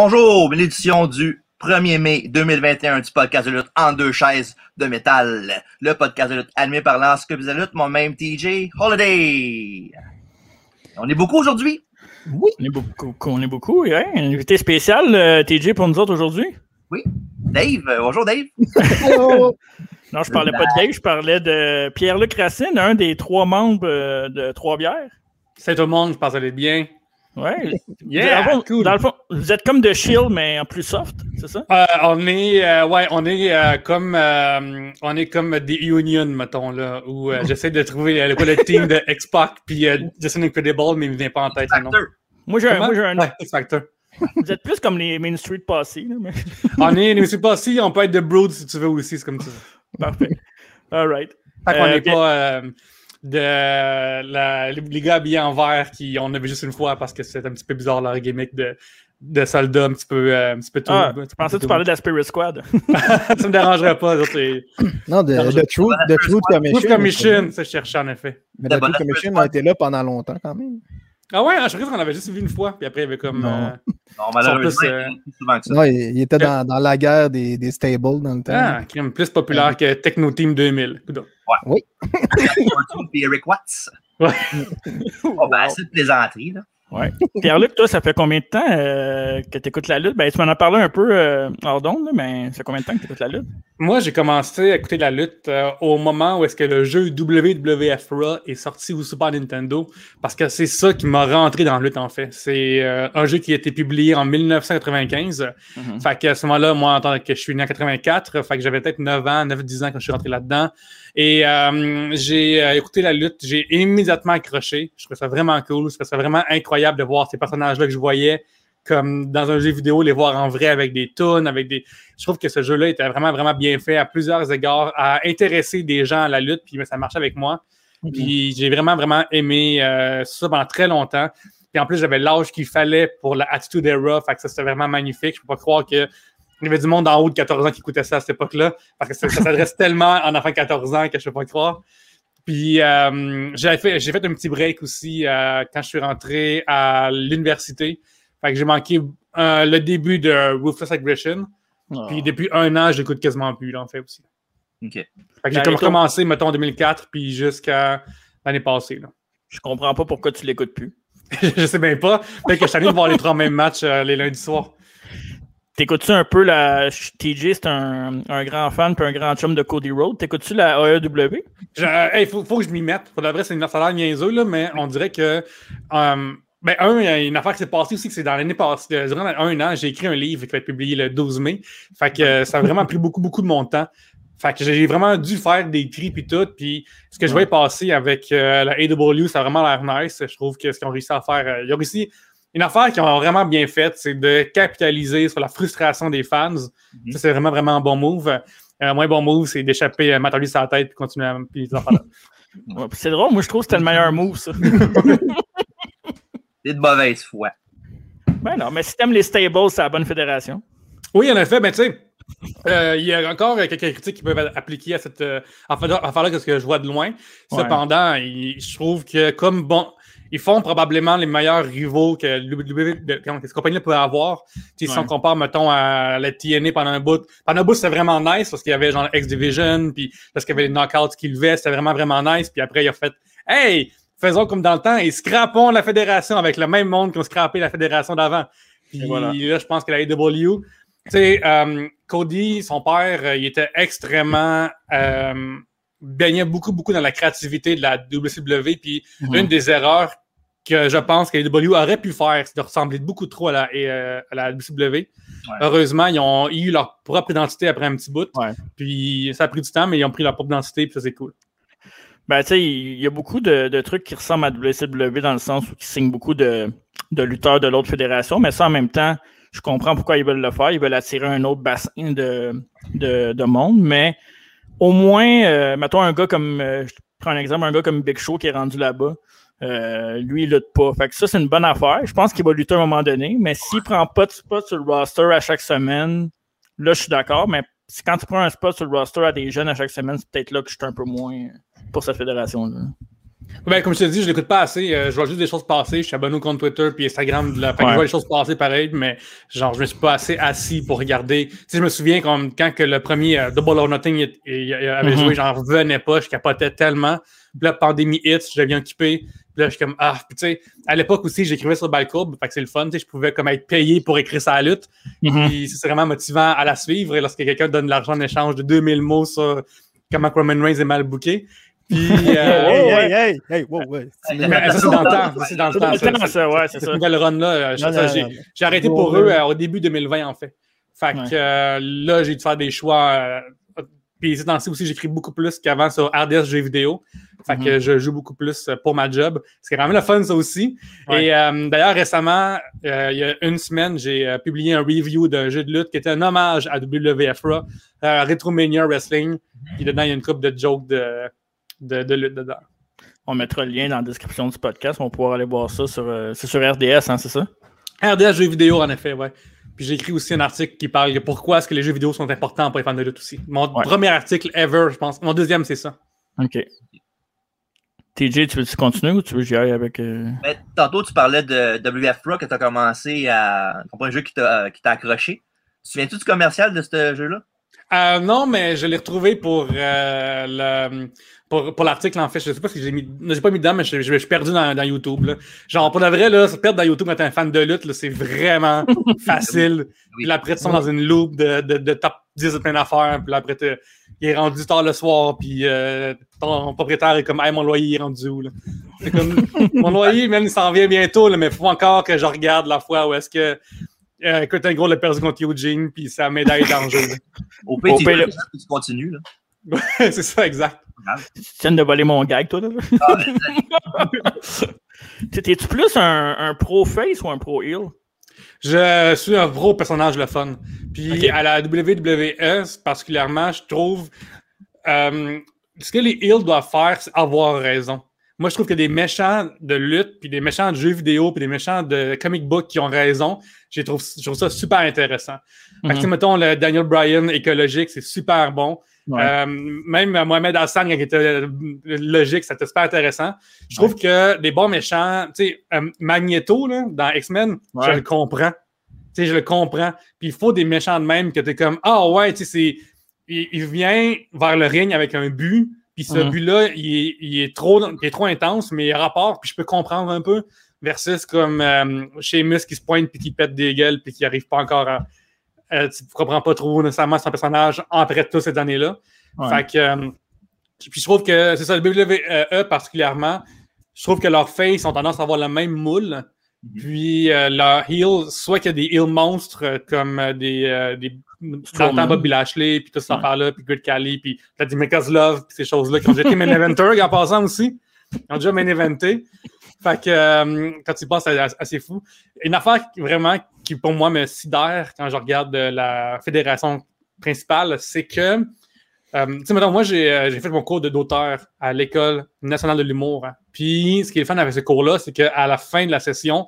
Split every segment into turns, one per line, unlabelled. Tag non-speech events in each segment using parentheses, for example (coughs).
Bonjour, l'édition du 1er mai 2021 du podcast de lutte en deux chaises de métal. Le podcast de lutte animé par l'Enscopie de lutte, mon même TJ Holiday. On est beaucoup aujourd'hui?
Oui. On est beaucoup, on est beaucoup, oui. Un invité spécial, euh, TJ, pour nous autres aujourd'hui?
Oui. Dave, euh, bonjour Dave. (laughs)
non, je parlais pas de Dave, je parlais de Pierre-Luc Racine, un des trois membres euh, de Trois-Bières.
C'est tout le monde, je pense que bien.
Ouais. (laughs) Yeah, cool. dans le fond, vous êtes comme de Shield, mais en plus soft, c'est ça?
Euh, on est, euh, ouais, on est euh, comme, on est comme des Union, mettons, là, où j'essaie de trouver le, le team de (laughs) X-Pac, puis Justin Incredible, mais il ne vient pas en tête. Non.
Moi, j'ai un.
Ouais, X-Factor. (laughs)
Vous êtes plus comme les Main Street Posse. Mais...
on est les Main Street Posse, on peut être de Brood si tu veux aussi, c'est comme ça.
Parfait. All right.
Fait qu'on n'est pas de la, les gars habillés en vert qui on avait juste une fois parce que c'était un petit peu bizarre leur gimmick de, de soldats un petit peu, euh, un petit peu
tout. Ah, tu pensais que tu parlais de la Spirit Squad? (laughs)
ça me dérangerait pas.
Non, de, de, Truth, de Truth Commission.
Truth Commission, ça je cherchais en effet.
Mais la Truth Commission a été là pendant longtemps quand même.
Ah ouais, je crois qu'on avait juste vu une fois, puis après il y avait comme.
Non,
euh,
non malheureusement, plus, euh...
souvent que ça. Non, il, était dans, dans, la guerre des, des, stables dans le temps.
Ah, crime plus populaire que Techno Team 2000.
Ouais.
Oui. (laughs)
puis Eric Watts.
Ouais.
oh, ben, assez de plaisanterie, là.
Ouais. Pierre-Luc, toi, ça fait combien de temps euh, que tu écoutes la lutte? Ben, tu m'en as parlé un peu euh, hors d'onde, mais ça fait combien de temps que tu écoutes la lutte?
Moi, j'ai commencé à écouter la lutte euh, au moment où est-ce que le jeu WWF Raw est sorti au Super Nintendo, parce que c'est ça qui m'a rentré dans la lutte, en fait. C'est euh, un jeu qui a été publié en 1995. Mm-hmm. Fait qu'à ce moment-là, moi, en tant que je suis né en 84, fait que j'avais peut-être 9 ans, 9-10 ans quand je suis rentré là-dedans. Et euh, j'ai euh, écouté la lutte, j'ai immédiatement accroché. Je trouvais ça vraiment cool, je trouvais ça vraiment incroyable de voir ces personnages-là que je voyais comme dans un jeu vidéo, les voir en vrai avec des tunes, avec des. Je trouve que ce jeu-là était vraiment, vraiment bien fait à plusieurs égards, à intéresser des gens à la lutte, puis ça marchait avec moi. Puis j'ai vraiment, vraiment aimé euh, ça pendant très longtemps. Puis en plus, j'avais l'âge qu'il fallait pour la Attitude Era, fait que ça c'était vraiment magnifique. Je peux pas croire que il y avait du monde en haut de 14 ans qui écoutait ça à cette époque-là, parce que ça, s'adresse (laughs) tellement en enfant de 14 ans que je ne peux pas croire. Puis euh, j'ai fait, fait un petit break aussi euh, quand je suis rentré à l'université. Fait que j'ai manqué euh, le début de Ruthless Aggression. Oh. Puis depuis un an, je l'écoute quasiment plus, là, en fait, aussi.
OK.
Fait que j'ai ben, commencé, mettons, en 2004, puis jusqu'à l'année passée. Là.
Je comprends pas pourquoi tu l'écoutes plus. (laughs)
je sais même pas. Peut-être que je suis allé voir les trois mêmes matchs les lundis soirs.
T'écoutes-tu un peu la. TJ, c'est un, un, grand fan puis un grand chum de Cody Road. T'écoutes-tu la AEW?
Il hey, faut, faut, que je m'y mette. Pour la vrai, c'est une affaire niaiseux, là, mais on dirait que. Um, ben, un, il y a une affaire qui s'est passée aussi, que c'est dans l'année passée. Euh, durant un an, j'ai écrit un livre qui va être publié le 12 mai. Fait que euh, ça a vraiment pris beaucoup, beaucoup de mon temps. Fait que j'ai vraiment dû faire des tri puis tout. Puis ce que je voyais passer avec euh, la AW, ça a vraiment l'air nice. Je trouve que ce qu'ils ont réussi à faire. Euh, ils ont réussi une affaire qu'ils ont vraiment bien faite, c'est de capitaliser sur la frustration des fans. Mhm. Ça, c'est vraiment, vraiment un bon move. Un moins bon move, c'est d'échapper à sur la tête et continuer à. (laughs) Puis,
c'est drôle, moi je trouve que c'était le meilleur move, ça. (laughs)
c'est de mauvaise foi.
Ben non, mais si t'aimes les stables, c'est la bonne fédération.
Oui, en effet, mais tu sais. Euh, il y a encore quelques critiques qui peuvent appliquer à cette euh, affaire-là que ce que je vois de loin. Cependant, je trouve que comme bon, ils font probablement les meilleurs rivaux que cette compagnie-là peut avoir. Si on compare, mettons, à la TNA pendant un bout. Pendant un bout, c'était vraiment nice parce qu'il y avait genre X-Division, puis parce qu'il y avait les knockouts qui levaient, c'était vraiment, vraiment nice. Puis après, il a fait Hey, faisons comme dans le temps et scrapons la fédération avec le même monde qu'on scrapé la fédération d'avant. Puis là, je pense que la AW, tu sais, euh, Cody, son père, euh, il était extrêmement. Euh, baignait beaucoup, beaucoup dans la créativité de la WCW. Puis mhm. une des erreurs que je pense que les aurait pu faire, c'est de ressembler beaucoup trop à la, euh, à la WCW. Heureusement, ils ont eu leur propre identité après un petit bout. Puis ça a pris du temps, mais ils ont pris leur propre identité, puis ça, c'est cool.
Ben, tu sais, il y a beaucoup de, de, trucs qui ressemblent à WCW dans le sens où ils signent beaucoup de, de lutteurs de l'autre fédération, mais ça, en même temps, je comprends pourquoi ils veulent le faire. Ils veulent attirer un autre bassin de, de, de monde, mais au moins, euh, mettons un gars comme, euh, je prends un exemple, un gars comme Big Show qui est rendu là-bas. Euh, lui, il lutte pas. Fait que ça, c'est une bonne affaire. Je pense qu'il va lutter à un moment donné, mais s'il prend pas de spot sur le roster à chaque semaine, là, je suis d'accord, mais quand tu prends un spot sur le roster à des jeunes à chaque semaine, c'est peut-être là que je suis un peu moins pour cette fédération-là.
Ben, comme je te dis, je l'écoute pas assez. Euh, je vois juste des choses passer. Je suis abonné au compte Twitter puis Instagram. De la... Fait que je vois les choses passer pareil, mais genre, je me suis pas assez assis pour regarder. Tu sais, je me souviens quand que le premier euh, Double or Nothing il, il, avait
Mhm.
joué, j'en revenais pas. Je capotais tellement. Puis là, pandémie hits, je deviens occupé. Puis là, je suis comme, ah, puis tu sais, à l'époque aussi, j'écrivais sur Balcourbe. Fait que c'est le fun. Tu sais, je pouvais comme être payé pour écrire sa lutte.
Mhm.
Puis c'est vraiment motivant à la suivre. Et lorsque quelqu'un donne de l'argent en échange de 2000 mots sur comment Roman Reigns est mal booké. Puis, (laughs) euh,
Hey, hey, hey, hey, wow, ouais.
Mais ça, c'est dans le temps. C'est dans le temps. ça.
ouais, c'est
Cette
ça.
nouvelle run-là, euh, j'ai arrêté pour eux euh, au début 2020, en fait. Fait que là, j'ai dû faire des choix. puis ces temps-ci aussi, j'écris beaucoup plus qu'avant sur RDS Jeux vidéo. Fait
Mhm.
que je joue beaucoup plus pour ma job. C'est quand même le fun, ça aussi.
Ouais.
Et euh, d'ailleurs, récemment, euh, il y a une semaine, j'ai euh, publié un review d'un jeu de lutte qui était un hommage à WWF Raw, Retromania Wrestling. Puis dedans, il y a une coupe de jokes de, de, de lutte dedans.
On mettra le lien dans la description du podcast. On va pouvoir aller voir ça sur. euh, c'est sur RDS, hein, c'est ça?
RDS jeux vidéo, en effet, ouais. Puis j'ai écrit aussi un article qui parle de pourquoi est-ce que les jeux vidéo sont importants pour les fans de lutte aussi. Mon
Ouais.
premier article ever, je pense. Mon deuxième, c'est ça.
OK. TJ, tu veux-tu continuer ou tu veux que j'y aille avec. euh,
Mais tantôt, tu parlais de WF Pro que tu as commencé à. Un jeu qui t'a euh, qui t'a accroché. Tu te souviens-tu du commercial de ce jeu-là?
Euh, non, mais je l'ai retrouvé pour euh, le pour, pour l'article, en fait. Je sais pas si j'ai mis. J'ai pas mis dedans, mais je, je- je suis perdu dans, dans YouTube. Là. Genre, pour de vrai, là, se perdre dans YouTube quand t'es un fan de lutte, c'est vraiment (laughs) facile. Puis là, après, tu sont dans une loop de, de, de top 10 de plein d'affaires. Puis là, après, il est rendu tard le soir. Puis euh, ton propriétaire est comme, hey, mon loyer est rendu où? là? C'est comme, (laughs) mon loyer, même, il s'en vient bientôt, là, mais il faut encore que je regarde la fois où est-ce que. Euh, écoute, un gros, le perdu contre Eugene, puis sa médaille est en jeu. là.
Au pire, tu continues. Là. (laughs)
c'est ça, exact.
Tu viens de voler mon gag, toi, là?
Ah, (laughs)
T'es- T'es-tu plus un, un pro-face ou un pro-heel?
Je suis un gros personnage le fun. Puis à la WWE, particulièrement, je trouve euh, ce que les heels doivent faire, c'est avoir raison. Moi, je trouve que des méchants de lutte, puis des méchants de jeux vidéo, puis des méchants de comic book qui ont raison, je trouve, je trouve ça super intéressant. Fait que,
Mhm.
mettons, le Daniel Bryan écologique, c'est super bon.
Ouais.
Euh, même Mohamed Hassan, il était euh, logique, c'était super intéressant. Je trouve que des bons méchants, tu sais, euh, Magneto, là, dans X-Men, je le comprends. Tu sais, je le comprends. Puis il faut des méchants de même que tu es comme, ah ouais, tu sais. Il, il vient vers le ring avec un but, puis ce
Mhm.
but-là, il, est- il est trop, il est trop intense, mais il y a rapport, puis je peux comprendre un peu, versus comme euh, Sheamus qui se pointe, puis qui pète des gueules, puis qui n'arrive pas encore à. euh, tu comprends pas trop nécessairement son personnage après toutes ces années-là.
Ouais.
Fait que. euh, puis je trouve que c'est ça, le WWE particulièrement, je trouve que leurs faces ont tendance à avoir le même moule. Puis euh, leurs heels, soit qu'il y a des heels monstres comme euh, des, euh, des temps Bobby Lashley, puis tout cette
Ouais.
affaire-là, puis Good Cali, puis Vladimir Kozlov, puis ces choses-là qui ont déjà été main eventer en passant aussi. Ils ont déjà main eventé. Fait que euh, quand tu y penses, c'est assez fou. Une affaire qui, vraiment qui, pour moi, me sidère quand je regarde euh, la fédération principale, c'est que, euh, tu sais, maintenant, moi, j'ai fait mon cours de- d'auteur à l'École nationale de l'humour. hein. Puis, ce qui est le fun avec ce cours-là, c'est qu'à la fin de la session,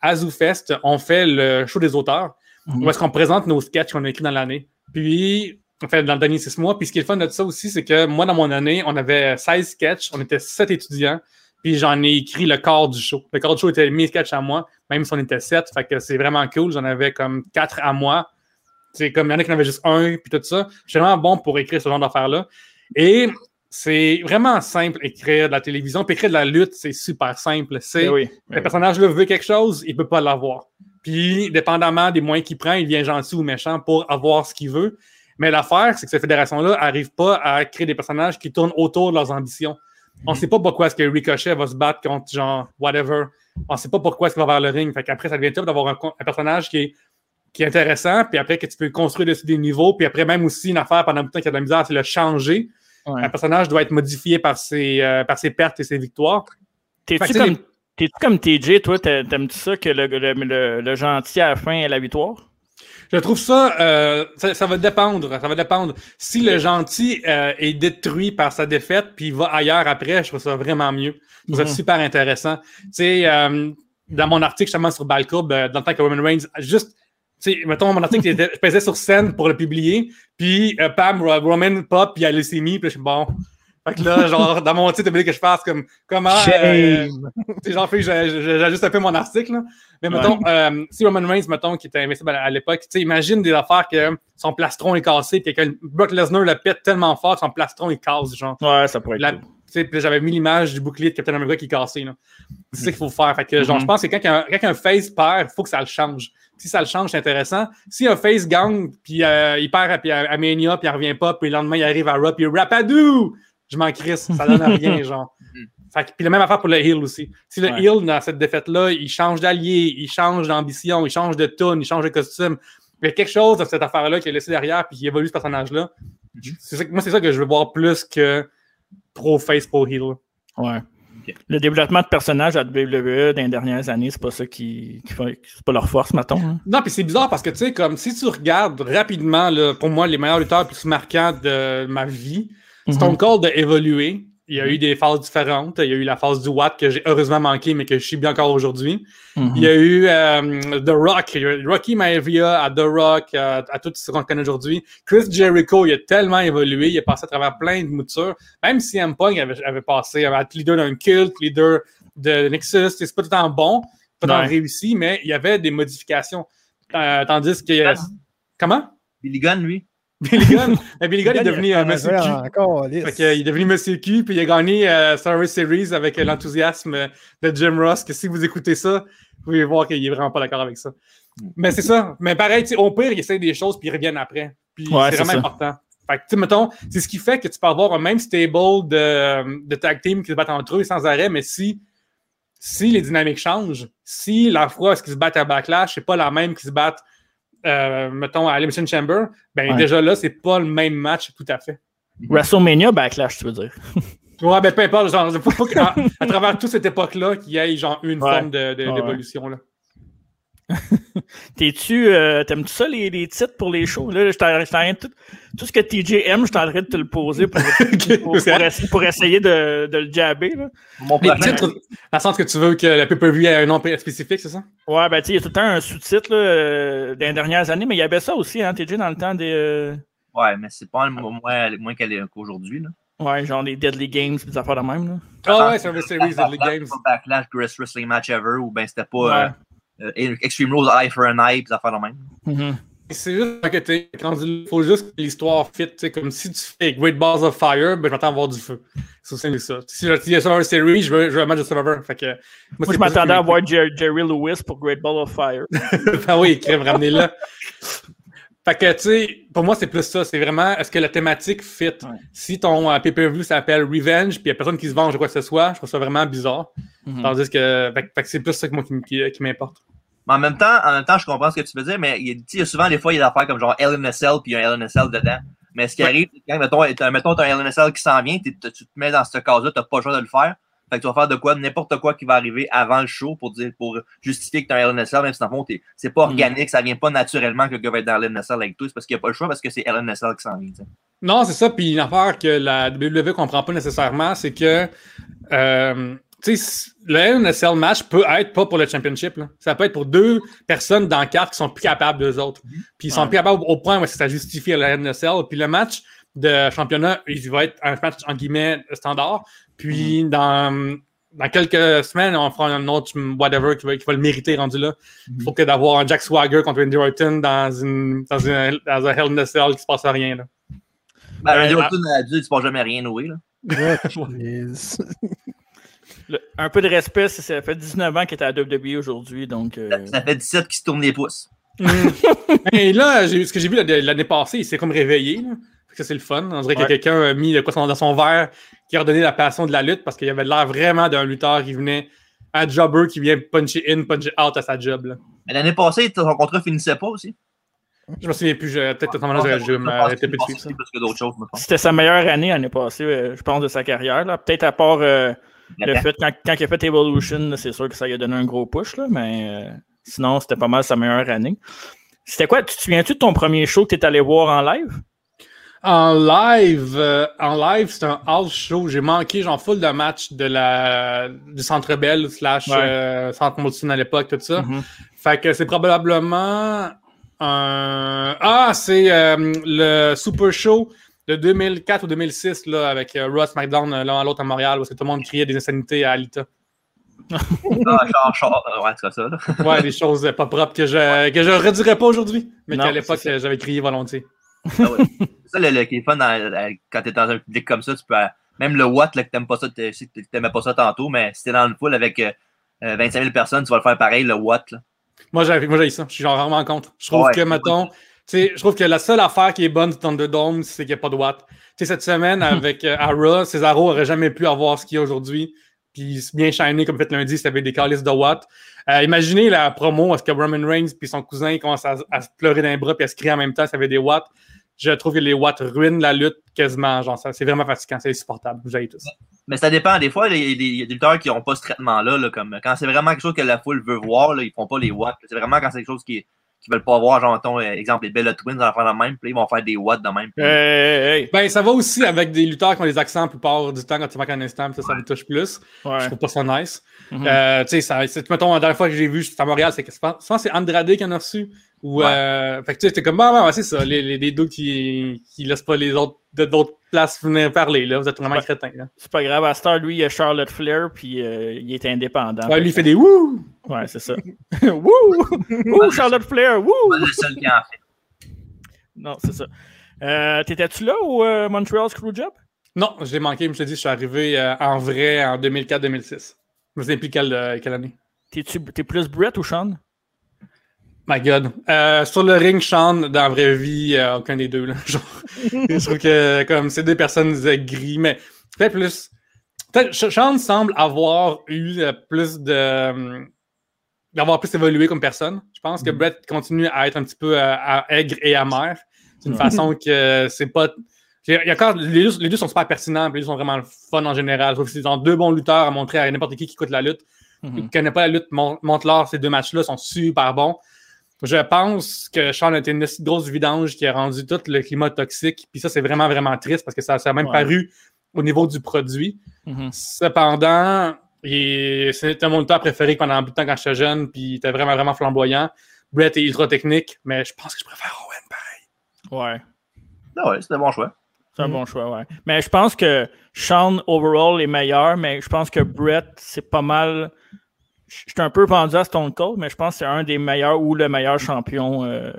à ZooFest, on fait le show des auteurs. Où est-ce qu'on présente nos sketchs qu'on a écrits dans l'année? Puis, on fait dans le dernier six mois. Puis, ce qui est le fun de ça aussi, c'est que moi, dans mon année, on avait 16 sketchs, on était 7 étudiants, puis j'en ai écrit le quart du show. Le quart du show était mes sketchs à moi, même si on était 7. Fait que c'est vraiment cool. J'en avais comme 4 à moi. C'est comme il y en a qui en avaient juste un, puis tout ça. Je suis vraiment bon pour écrire ce genre d'affaires-là. Et c'est vraiment simple écrire de la télévision. Puis écrire de la lutte, c'est super simple. C'est
Ben oui.
le personnage-là veut quelque chose, il peut pas l'avoir. Puis, dépendamment des moyens qu'il prend, il devient gentil ou méchant pour avoir ce qu'il veut. Mais l'affaire, c'est que cette fédération-là n'arrive pas à créer des personnages qui tournent autour de leurs ambitions. On sait pas pourquoi est-ce que Ricochet va se battre contre genre whatever. On sait pas pourquoi est-ce qu'il va vers le ring. Fait qu'après, ça devient top d'avoir un, personnage qui est, qui est intéressant, puis après que tu peux construire dessus des niveaux, puis après même aussi une affaire pendant longtemps qu'il y a de la misère, c'est le changer.
Ouais.
Un personnage doit être modifié par ses, euh, par ses pertes et ses victoires.
T'es-tu comme, t'es-tu comme TJ, toi, t'a- t'aimes-tu ça que le, le, le- le gentil à la fin ait la victoire?
Je trouve ça, euh, ça, ça va dépendre. Ça va dépendre. Si le gentil euh, est détruit par sa défaite, puis il va ailleurs après, je trouve ça vraiment mieux. Je trouve
Mhm.
ça super intéressant. Tu sais, euh, dans mon article justement sur Balcourbe, dans le temps que Roman Reigns, juste, tu sais, mettons, mon article, (laughs) je pesais sur scène pour le publier, puis euh, Pam, Ro- Roman pop, puis il y a leucémie, puis je suis bon. Fait que là, genre, dans mon titre, il que je fasse comme comment. Euh, (laughs) genre, fait j'ajuste un peu mon article. Là. Mais mettons, euh, si Roman Reigns, mettons, qui était invincible à, l'époque, tu sais, imagine des affaires que son plastron est cassé, puis que Brock Lesnar le pète tellement fort que son plastron il casse, genre.
Ouais, ça pourrait être.
Cool. J'avais mis l'image du bouclier de Captain America qui est cassé. C'est ça qu'il faut faire. Fait que, genre, je mm-hmm. pense que quand un, quand un face perd, il faut que ça le change. Si ça le change, c'est intéressant. Si un face gang, puis euh, il perd à, à, Mania, puis il revient pas, puis le lendemain, il arrive à Raw, puis Rapadou! Je m'en crisse, ça donne rien, genre. Fait puis la même affaire pour le heal aussi. Si le heal, dans cette défaite-là, il change d'allié, il change d'ambition, il change de tune, il change de costume, il y a quelque chose de cette affaire-là qui est laissé derrière puis qui évolue ce personnage-là. Mhm. moi, c'est ça que je veux voir plus que pro-face, pro-heal.
Ouais. Le développement de personnages à WWE dans les dernières années, c'est pas ça qui, qui fait, c'est pas leur force, mettons. Hein.
Non, puis c'est bizarre parce que tu sais, comme si tu regardes rapidement, là, pour moi, les meilleurs lutteurs plus marquants de ma vie, Stone Cold a évolué. Il y a eu des phases différentes. Il y a eu la phase du Watt que j'ai heureusement manqué, mais que je suis bien encore aujourd'hui. Il y a eu euh, The Rock, Rocky Maivia à The Rock, à, tout ce qu'on connaît aujourd'hui. Chris Jericho, il a tellement évolué. Il a passé à travers plein de moutures. Même si M. Punk avait, avait passé à être leader d'un culte, leader de Nexus, c'est pas tout le temps bon, pas tout le temps réussi, mais il y avait des modifications. Euh, tandis que. Comment?
Billy Gunn, lui.
Billy Gunn, (laughs) Billy Gunn est devenu un Monsieur Q. il est devenu Monsieur Q, puis il a gagné euh, Survey Series avec l'enthousiasme de Jim Ross, que si vous écoutez ça, vous pouvez voir qu'il est vraiment pas d'accord avec ça. Mais c'est ça. Mais pareil, au pire, il essaie des choses, puis ils reviennent après. Puis c'est vraiment important. Fait que, mettons, c'est ce qui fait que tu peux avoir un même stable de, de tag team qui se battent entre eux sans arrêt, mais si, si les dynamiques changent, si la fois ce qu'ils se battent à Backlash, c'est pas la même qu'ils se battent euh, mettons, à Elimination Chamber, ben déjà là, c'est pas le même match tout à fait.
WrestleMania Backlash, tu veux dire? (laughs)
ouais, ben peu importe, genre, faut, qu'à à, (laughs) travers toute cette époque-là, qu'il y ait genre une forme d'évolution. De, (laughs)
T'es-tu, euh, t'aimes-tu ça les, les, titres pour les shows? Là, je tout, tout ce que TJ aime, je train de te le poser pour, (laughs) pour, essayer de, de, le jabber. Là.
Mon les titres, dans le sens que tu veux que la pay-per-view ait un nom spécifique, c'est ça?
Ouais, ben tu sais, il y a tout le temps un sous-titre euh, dans les dernières années, mais il y avait ça aussi, hein, TJ, dans le temps des. Euh,
ouais, mais c'est pas moins, moins qu'aujourd'hui.
Ouais, genre des Deadly Games, des affaires de même. Là.
Ah ouais, c'est Series, Deadly (laughs) Games.
Backlash, Greatest Wrestling Match Ever, ou ben c'était pas. Ouais. Euh, Extreme Rules Eye for an Eye, ça faire de même.
Mm-hmm.
C'est juste que il faut juste que l'histoire fit. Comme si tu fais Great Balls of Fire, ben, je m'attends à voir du feu. C'est aussi ça. Si y a Survivor Series, je veux, je veux un match de Survivor. Fait que,
moi, moi je m'attendais à voir Jerry, Lewis pour Great Ball of Fire.
ah (laughs) oui, crème, ramener là. Fait que, tu sais, pour moi, c'est plus ça. C'est vraiment, est-ce que la thématique fit? Si ton euh, pay-per-view s'appelle Revenge, puis il n'y a personne qui se venge de quoi que ce soit, je trouve ça vraiment bizarre. Mm-hmm. Tandis que, fait, que c'est plus ça qui, qui, qui m'importe.
Mais en même temps, en même temps, je comprends ce que tu veux dire, mais il y a, souvent des fois, il y a des affaires comme genre LNSL puis il y a un LNSL dedans. Mais ce qui arrive, quand, mettons, mettons, tu as un LNSL qui s'en vient, tu te mets dans cette case-là, tu n'as pas le choix de le faire. Fait que tu vas faire de quoi, n'importe quoi qui va arriver avant le show pour dire, pour justifier que tu as un LNSL, même si dans le fond, c'est pas mm. organique, ça vient pas naturellement que le gars va être dans LNSL avec toi, c'est parce qu'il n'y a pas le choix, parce que c'est LNSL qui s'en vient.
Non, c'est ça. Puis une affaire que la WWE comprend pas nécessairement, c'est que euh, le LNSL match peut être pas pour le championship. Ça peut être pour deux personnes dans quatre qui sont plus capables d'eux autres. Mm-hmm. Puis ils sont plus capables au point où ça justifie le LNSL. Puis le match de championnat, il va être un match en guillemets standard. Puis mm-hmm. dans, dans quelques semaines, on fera un autre whatever qui va, qui va le mériter rendu là. Il mm-hmm. faut que d'avoir un Jack Swagger contre Randy Orton dans, une, dans, une, dans un Hell in a Cell qui se passe rien. Là.
Ben, Randy Orton a dit il se passe jamais rien, oui. Là. (laughs)
un peu de respect, ça fait 19 ans qu'il est à la WWE aujourd'hui. Donc, euh,
ça, fait 17 qu'il se tourne les pouces.
Mm. (laughs) Et là, ce que j'ai vu l'année passée, il s'est comme réveillé. Là. Ça, c'est le fun. On dirait que quelqu'un a mis de quoi dans son verre qui a redonné la passion de la lutte parce qu'il avait l'air vraiment d'un lutteur qui venait, un jobber qui vient puncher in, puncher out à sa job.
Mais l'année passée, son contrat finissait pas aussi.
Je me souviens plus, peut-être totalement je m'arrêtais plus dessus.
C'était sa meilleure année l'année passée, euh, je pense, de sa carrière. Peut-être à part euh, le fait, quand, quand, il a fait Evolution, c'est sûr que ça lui a donné un gros push, là, mais euh, sinon, c'était pas mal sa meilleure année. C'était quoi? Tu te souviens-tu de ton premier show que tu es allé voir en live?
En live, euh, en live, c'est un house show. J'ai manqué genre full de matchs de la du Centre Bell slash euh, Centre Molson à l'époque, tout ça. Mm-hmm. Fait que c'est probablement un... Ah, c'est le Super Show de 2004 ou 2006 là, avec euh, Ross McDonald l'un à l'autre à Montréal parce que tout le monde criait des insanités à Alita. (laughs)
Ah, genre, genre, euh, ouais, c'est ça. Là. (laughs)
Ouais, des choses pas propres que je que je redirais pas aujourd'hui, mais qu'à l'époque j'avais crié volontiers.
Ah ouais. C'est ça le, le qui est fun dans- euh, quand t'es dans un public comme ça, tu peux. euh, Même le Watt, là, que t'aimes pas ça, t'aimais pas ça tantôt, mais si t'es dans une foule avec euh, euh, 25 000 personnes, tu vas le faire pareil, le Watt. Là.
Moi, j'ai moi, j'ai ça. Je suis genre vraiment contre. Je trouve
Ouais.
que, mettons, je trouve que la seule affaire qui est bonne du Thunderdome, c'est qu'il n'y a pas de sais, cette semaine, (laughs) avec euh, Ara, Cesaro aurait jamais pu avoir ce qu'il y a aujourd'hui. Puis bien shiny, comme fait lundi, c'était des calices de watts. Euh, imaginez la promo, est-ce que Roman Reigns puis son cousin commencent à, à se pleurer d'un bras puis à se crier en même temps, ça avait des watts? Je trouve que les watts ruinent la lutte quasiment. Genre, c'est vraiment fatigant, c'est insupportable. Vous avez tous.
Mais ça dépend. Des fois, il y a des lutteurs qui n'ont pas ce traitement-là. Là, comme, quand c'est vraiment quelque chose que la foule veut voir, là, ils font pas les watts. C'est vraiment quand c'est quelque chose qu'ils ne veulent pas voir. Genre, mettons, euh, exemple, les Bella Twins vont faire la même, puis ils vont faire des watts de même.
Hey, hey, hey.
Ben, ça va aussi avec des lutteurs qui ont des accents la plupart du temps quand tu manques un instant, puis ça, ça vous touche plus. Je
Ouais.
trouve pas ça nice.
Mhm.
Euh, tu sais, mettons, la dernière fois que j'ai vu, c'était à Montréal, c'est que je pense je pense que c'est Andrade qui en a reçu. Ou,
Ouais.
euh, fait que tu sais, c'était comme, bah, ouais, c'est ça, les, les, les deux qui, qui laissent pas les autres de d'autres places venir parler, là. Vous êtes vraiment
Ouais.
crétins, là.
C'est pas grave. À Star, lui, il y a Charlotte Flair, puis euh, il est indépendant.
Ouais, lui, il fait des wouh!
Ouais, c'est ça. (laughs) Wouh! Wouh, Charlotte Flair! Wouh!
Pas le seul qui en fait.
Non, c'est ça. Euh, T'étais-tu là au euh, Montreal Screwjob?
Non, j'ai manqué, je te dis, je suis arrivé euh, en vrai en 2004-2006. Je me souviens plus quelle, quelle année.
T'es plus Brett ou Sean?
My God. Euh, sur le ring, Sean, dans la vraie vie, euh, aucun des deux. Là. (laughs) Genre, je trouve que comme c'est deux personnes gris, mais peut-être plus. Peut-être Sean semble avoir eu euh, plus de. d'avoir plus évolué comme personne. Je pense que
Mhm.
Brett continue à être un petit peu euh, à- aigre et amer. C'est une
Ouais.
façon que c'est pas. Il y a encore, les, deux, les deux sont super pertinents, les deux sont vraiment fun en général. Sauf que c'est deux bons lutteurs à montrer à n'importe qui qui écoute la lutte.
Mhm.
Qui ne connaît pas la lutte, mon- montre-leur, ces deux matchs-là sont super bons. Je pense que Sean a été une grosse vidange qui a rendu tout le climat toxique. Puis ça, c'est vraiment, vraiment triste parce que ça, ça a même
Ouais.
paru au niveau du produit.
Mhm.
Cependant, il- c'était mon lutteur préféré pendant un bout de temps quand j'étais jeune. Puis il était vraiment, vraiment flamboyant. Brett est ultra technique, mais je pense que je préfère Owen pareil.
Ouais.
Ah ouais, c'est un bon choix.
C'est un
Mhm.
bon choix, ouais. Mais je pense que Sean, overall, est meilleur, mais je pense que Brett, c'est pas mal. Je suis un peu pendu à Stone Cold, mais je pense que c'est un des meilleurs ou le meilleur champion euh,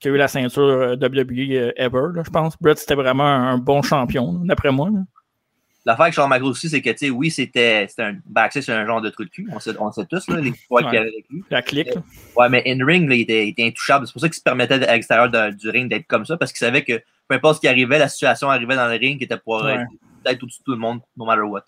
qui a eu la ceinture euh, WWE euh, ever, là, je pense. Brett, c'était vraiment un, bon champion, d'après moi.
L'affaire avec Shawn Michaels aussi, c'est que, tu sais, oui, c'était un backstage, c'est un genre de truc de cul. On sait, on sait tous, là, les fois qu'il y avait avec lui.
La clique. là.
Ouais, mais in-ring, il était, il était intouchable. C'est pour ça qu'il se permettait à l'extérieur du ring d'être comme ça, parce qu'il savait que peu importe ce qui arrivait, la situation arrivait dans le ring, qui était pour
Ouais.
être au-dessus de tout le monde, no matter what.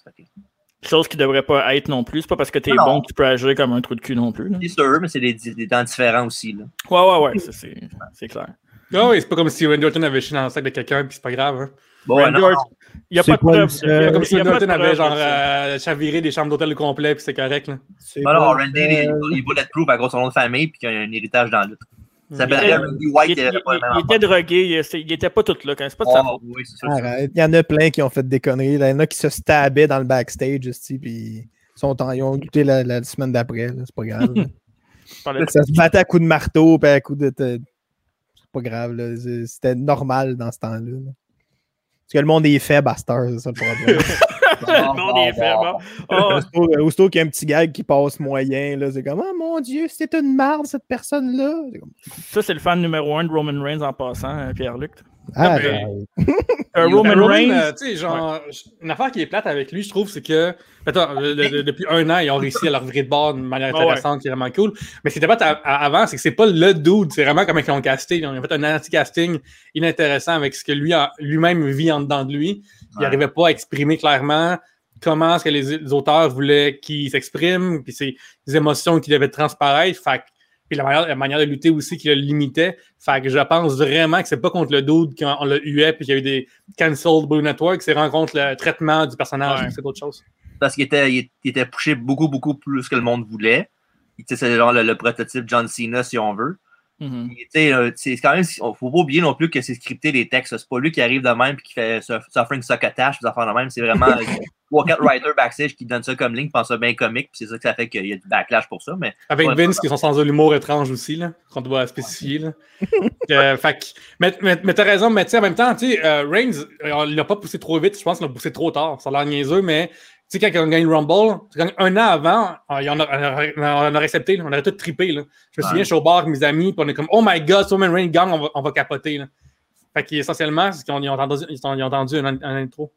Chose qui devrait pas être non plus. C'est pas parce que t'es
Non.
bon que tu peux agir comme un trou de cul non plus.
C'est sûr, mais c'est des, des temps différents aussi. Là.
Ouais, ouais, ouais, ça, c'est c'est clair.
Ah oui, c'est pas comme si Randy Orton avait chié dans le sac de quelqu'un, puis c'est pas grave. hein.
Bon,
Randy Orton- Il n'y a
C'est
pas de
pas
preuve. a-
Pas comme
il
si Randy
pas de
Orton avait genre euh, chaviré des chambres d'hôtel au complet, puis c'est correct. Là.
C'est
non, non,
pas
Randy, il, est bulletproof à cause de son nom de famille, puis qu'il y a un héritage dans. Ça
Il
était-
Randy White,
Il,
il avait
il-
pas le même
il était drogué, il, était- il était pas tout là. quand- C'est pas de sa faute.
oui, c'est sûr. c'est sûr.
Arrête. Il y en a plein qui ont fait des conneries. Il y en a qui se stabaient dans le backstage, esti, puis ils, sont en- ils ont goûté la, la semaine d'après. C'est pas grave. (laughs) ça se battait à coups de marteau, puis à coups de. de- C'est pas grave. C'était normal dans ce temps-là. là. Parce que le monde est faible à cette heure, c'est ça le problème. (laughs)
Le monde est fait, bon. Oh,
Aussitôt qu'il y a un petit gag qui passe moyen, là, c'est comme Oh mon Dieu, c'est une marde cette personne-là.
Ça, c'est le fan numéro un de Roman Reigns en passant, euh, Pierre-Luc.
Ah,
ben, (laughs)
Euh, Roman
Roman,
Reigns.
euh, tu sais, genre, une affaire qui est plate avec lui, je trouve, c'est que, attends, le- le- depuis un an, ils ont réussi à leur virer de bord d'une manière
ouais.
intéressante, qui est vraiment cool. Mais ce qui était plate à- à- avant, c'est que c'est pas le dude, c'est vraiment comme ils l'ont casté. Ils ont fait un anti-casting inintéressant avec ce que lui a- lui-même vit en dedans de lui. Il
Ouais.
n'arrivait pas à exprimer clairement comment est-ce que les, les auteurs voulaient qu'il s'exprime, puis ses les émotions qui devaient transparaître. Fait que- puis la manière, la manière de lutter aussi qui le limitait. Fait que je pense vraiment que c'est pas contre le dude qu'on l'a hué puis qu'il y a eu des cancelled Blue Network, c'est vraiment contre le traitement du personnage,
Ouais.
c'est d'autres choses.
Parce qu'il était, il il était poussé beaucoup, beaucoup plus que le monde voulait. Tu sais, C'est genre le, le prototype John Cena, si on veut. Euh, c'est quand même, faut pas oublier non plus que c'est scripté les textes. C'est pas lui qui arrive de même et qui fait su- suffering succotash, des affaires de même. C'est vraiment euh, (laughs) trois, quatre writers backstage qui donnent ça comme ligne, qui pensent ça bien comique, c'est ça que ça fait qu'il y a du backlash pour ça. Mais
Avec
Ouais,
Vince, qui sont sans l'humour étrange aussi, là, qu'on doit spécifier. Là. (laughs) Euh, fait mais mais, mais t'as raison, mais en même temps, tu sais, euh, Reigns, euh, on l'a pas poussé trop vite, je pense qu'on l'a poussé trop tard. Ça a l'air niaiseux, mais tu sais, quand on gagne le Rumble, quand- un an avant, euh, on, a, on a- on a accepté, là, on aurait tout trippé. Là. Je me souviens, je suis au bar avec mes amis, puis on est comme, oh my god, Roman Reigns gagne, on va, on va capoter. Là. Fait qu'essentiellement, c'est qu'ils ont entendu, ils ont, ils ont entendu un, un intro.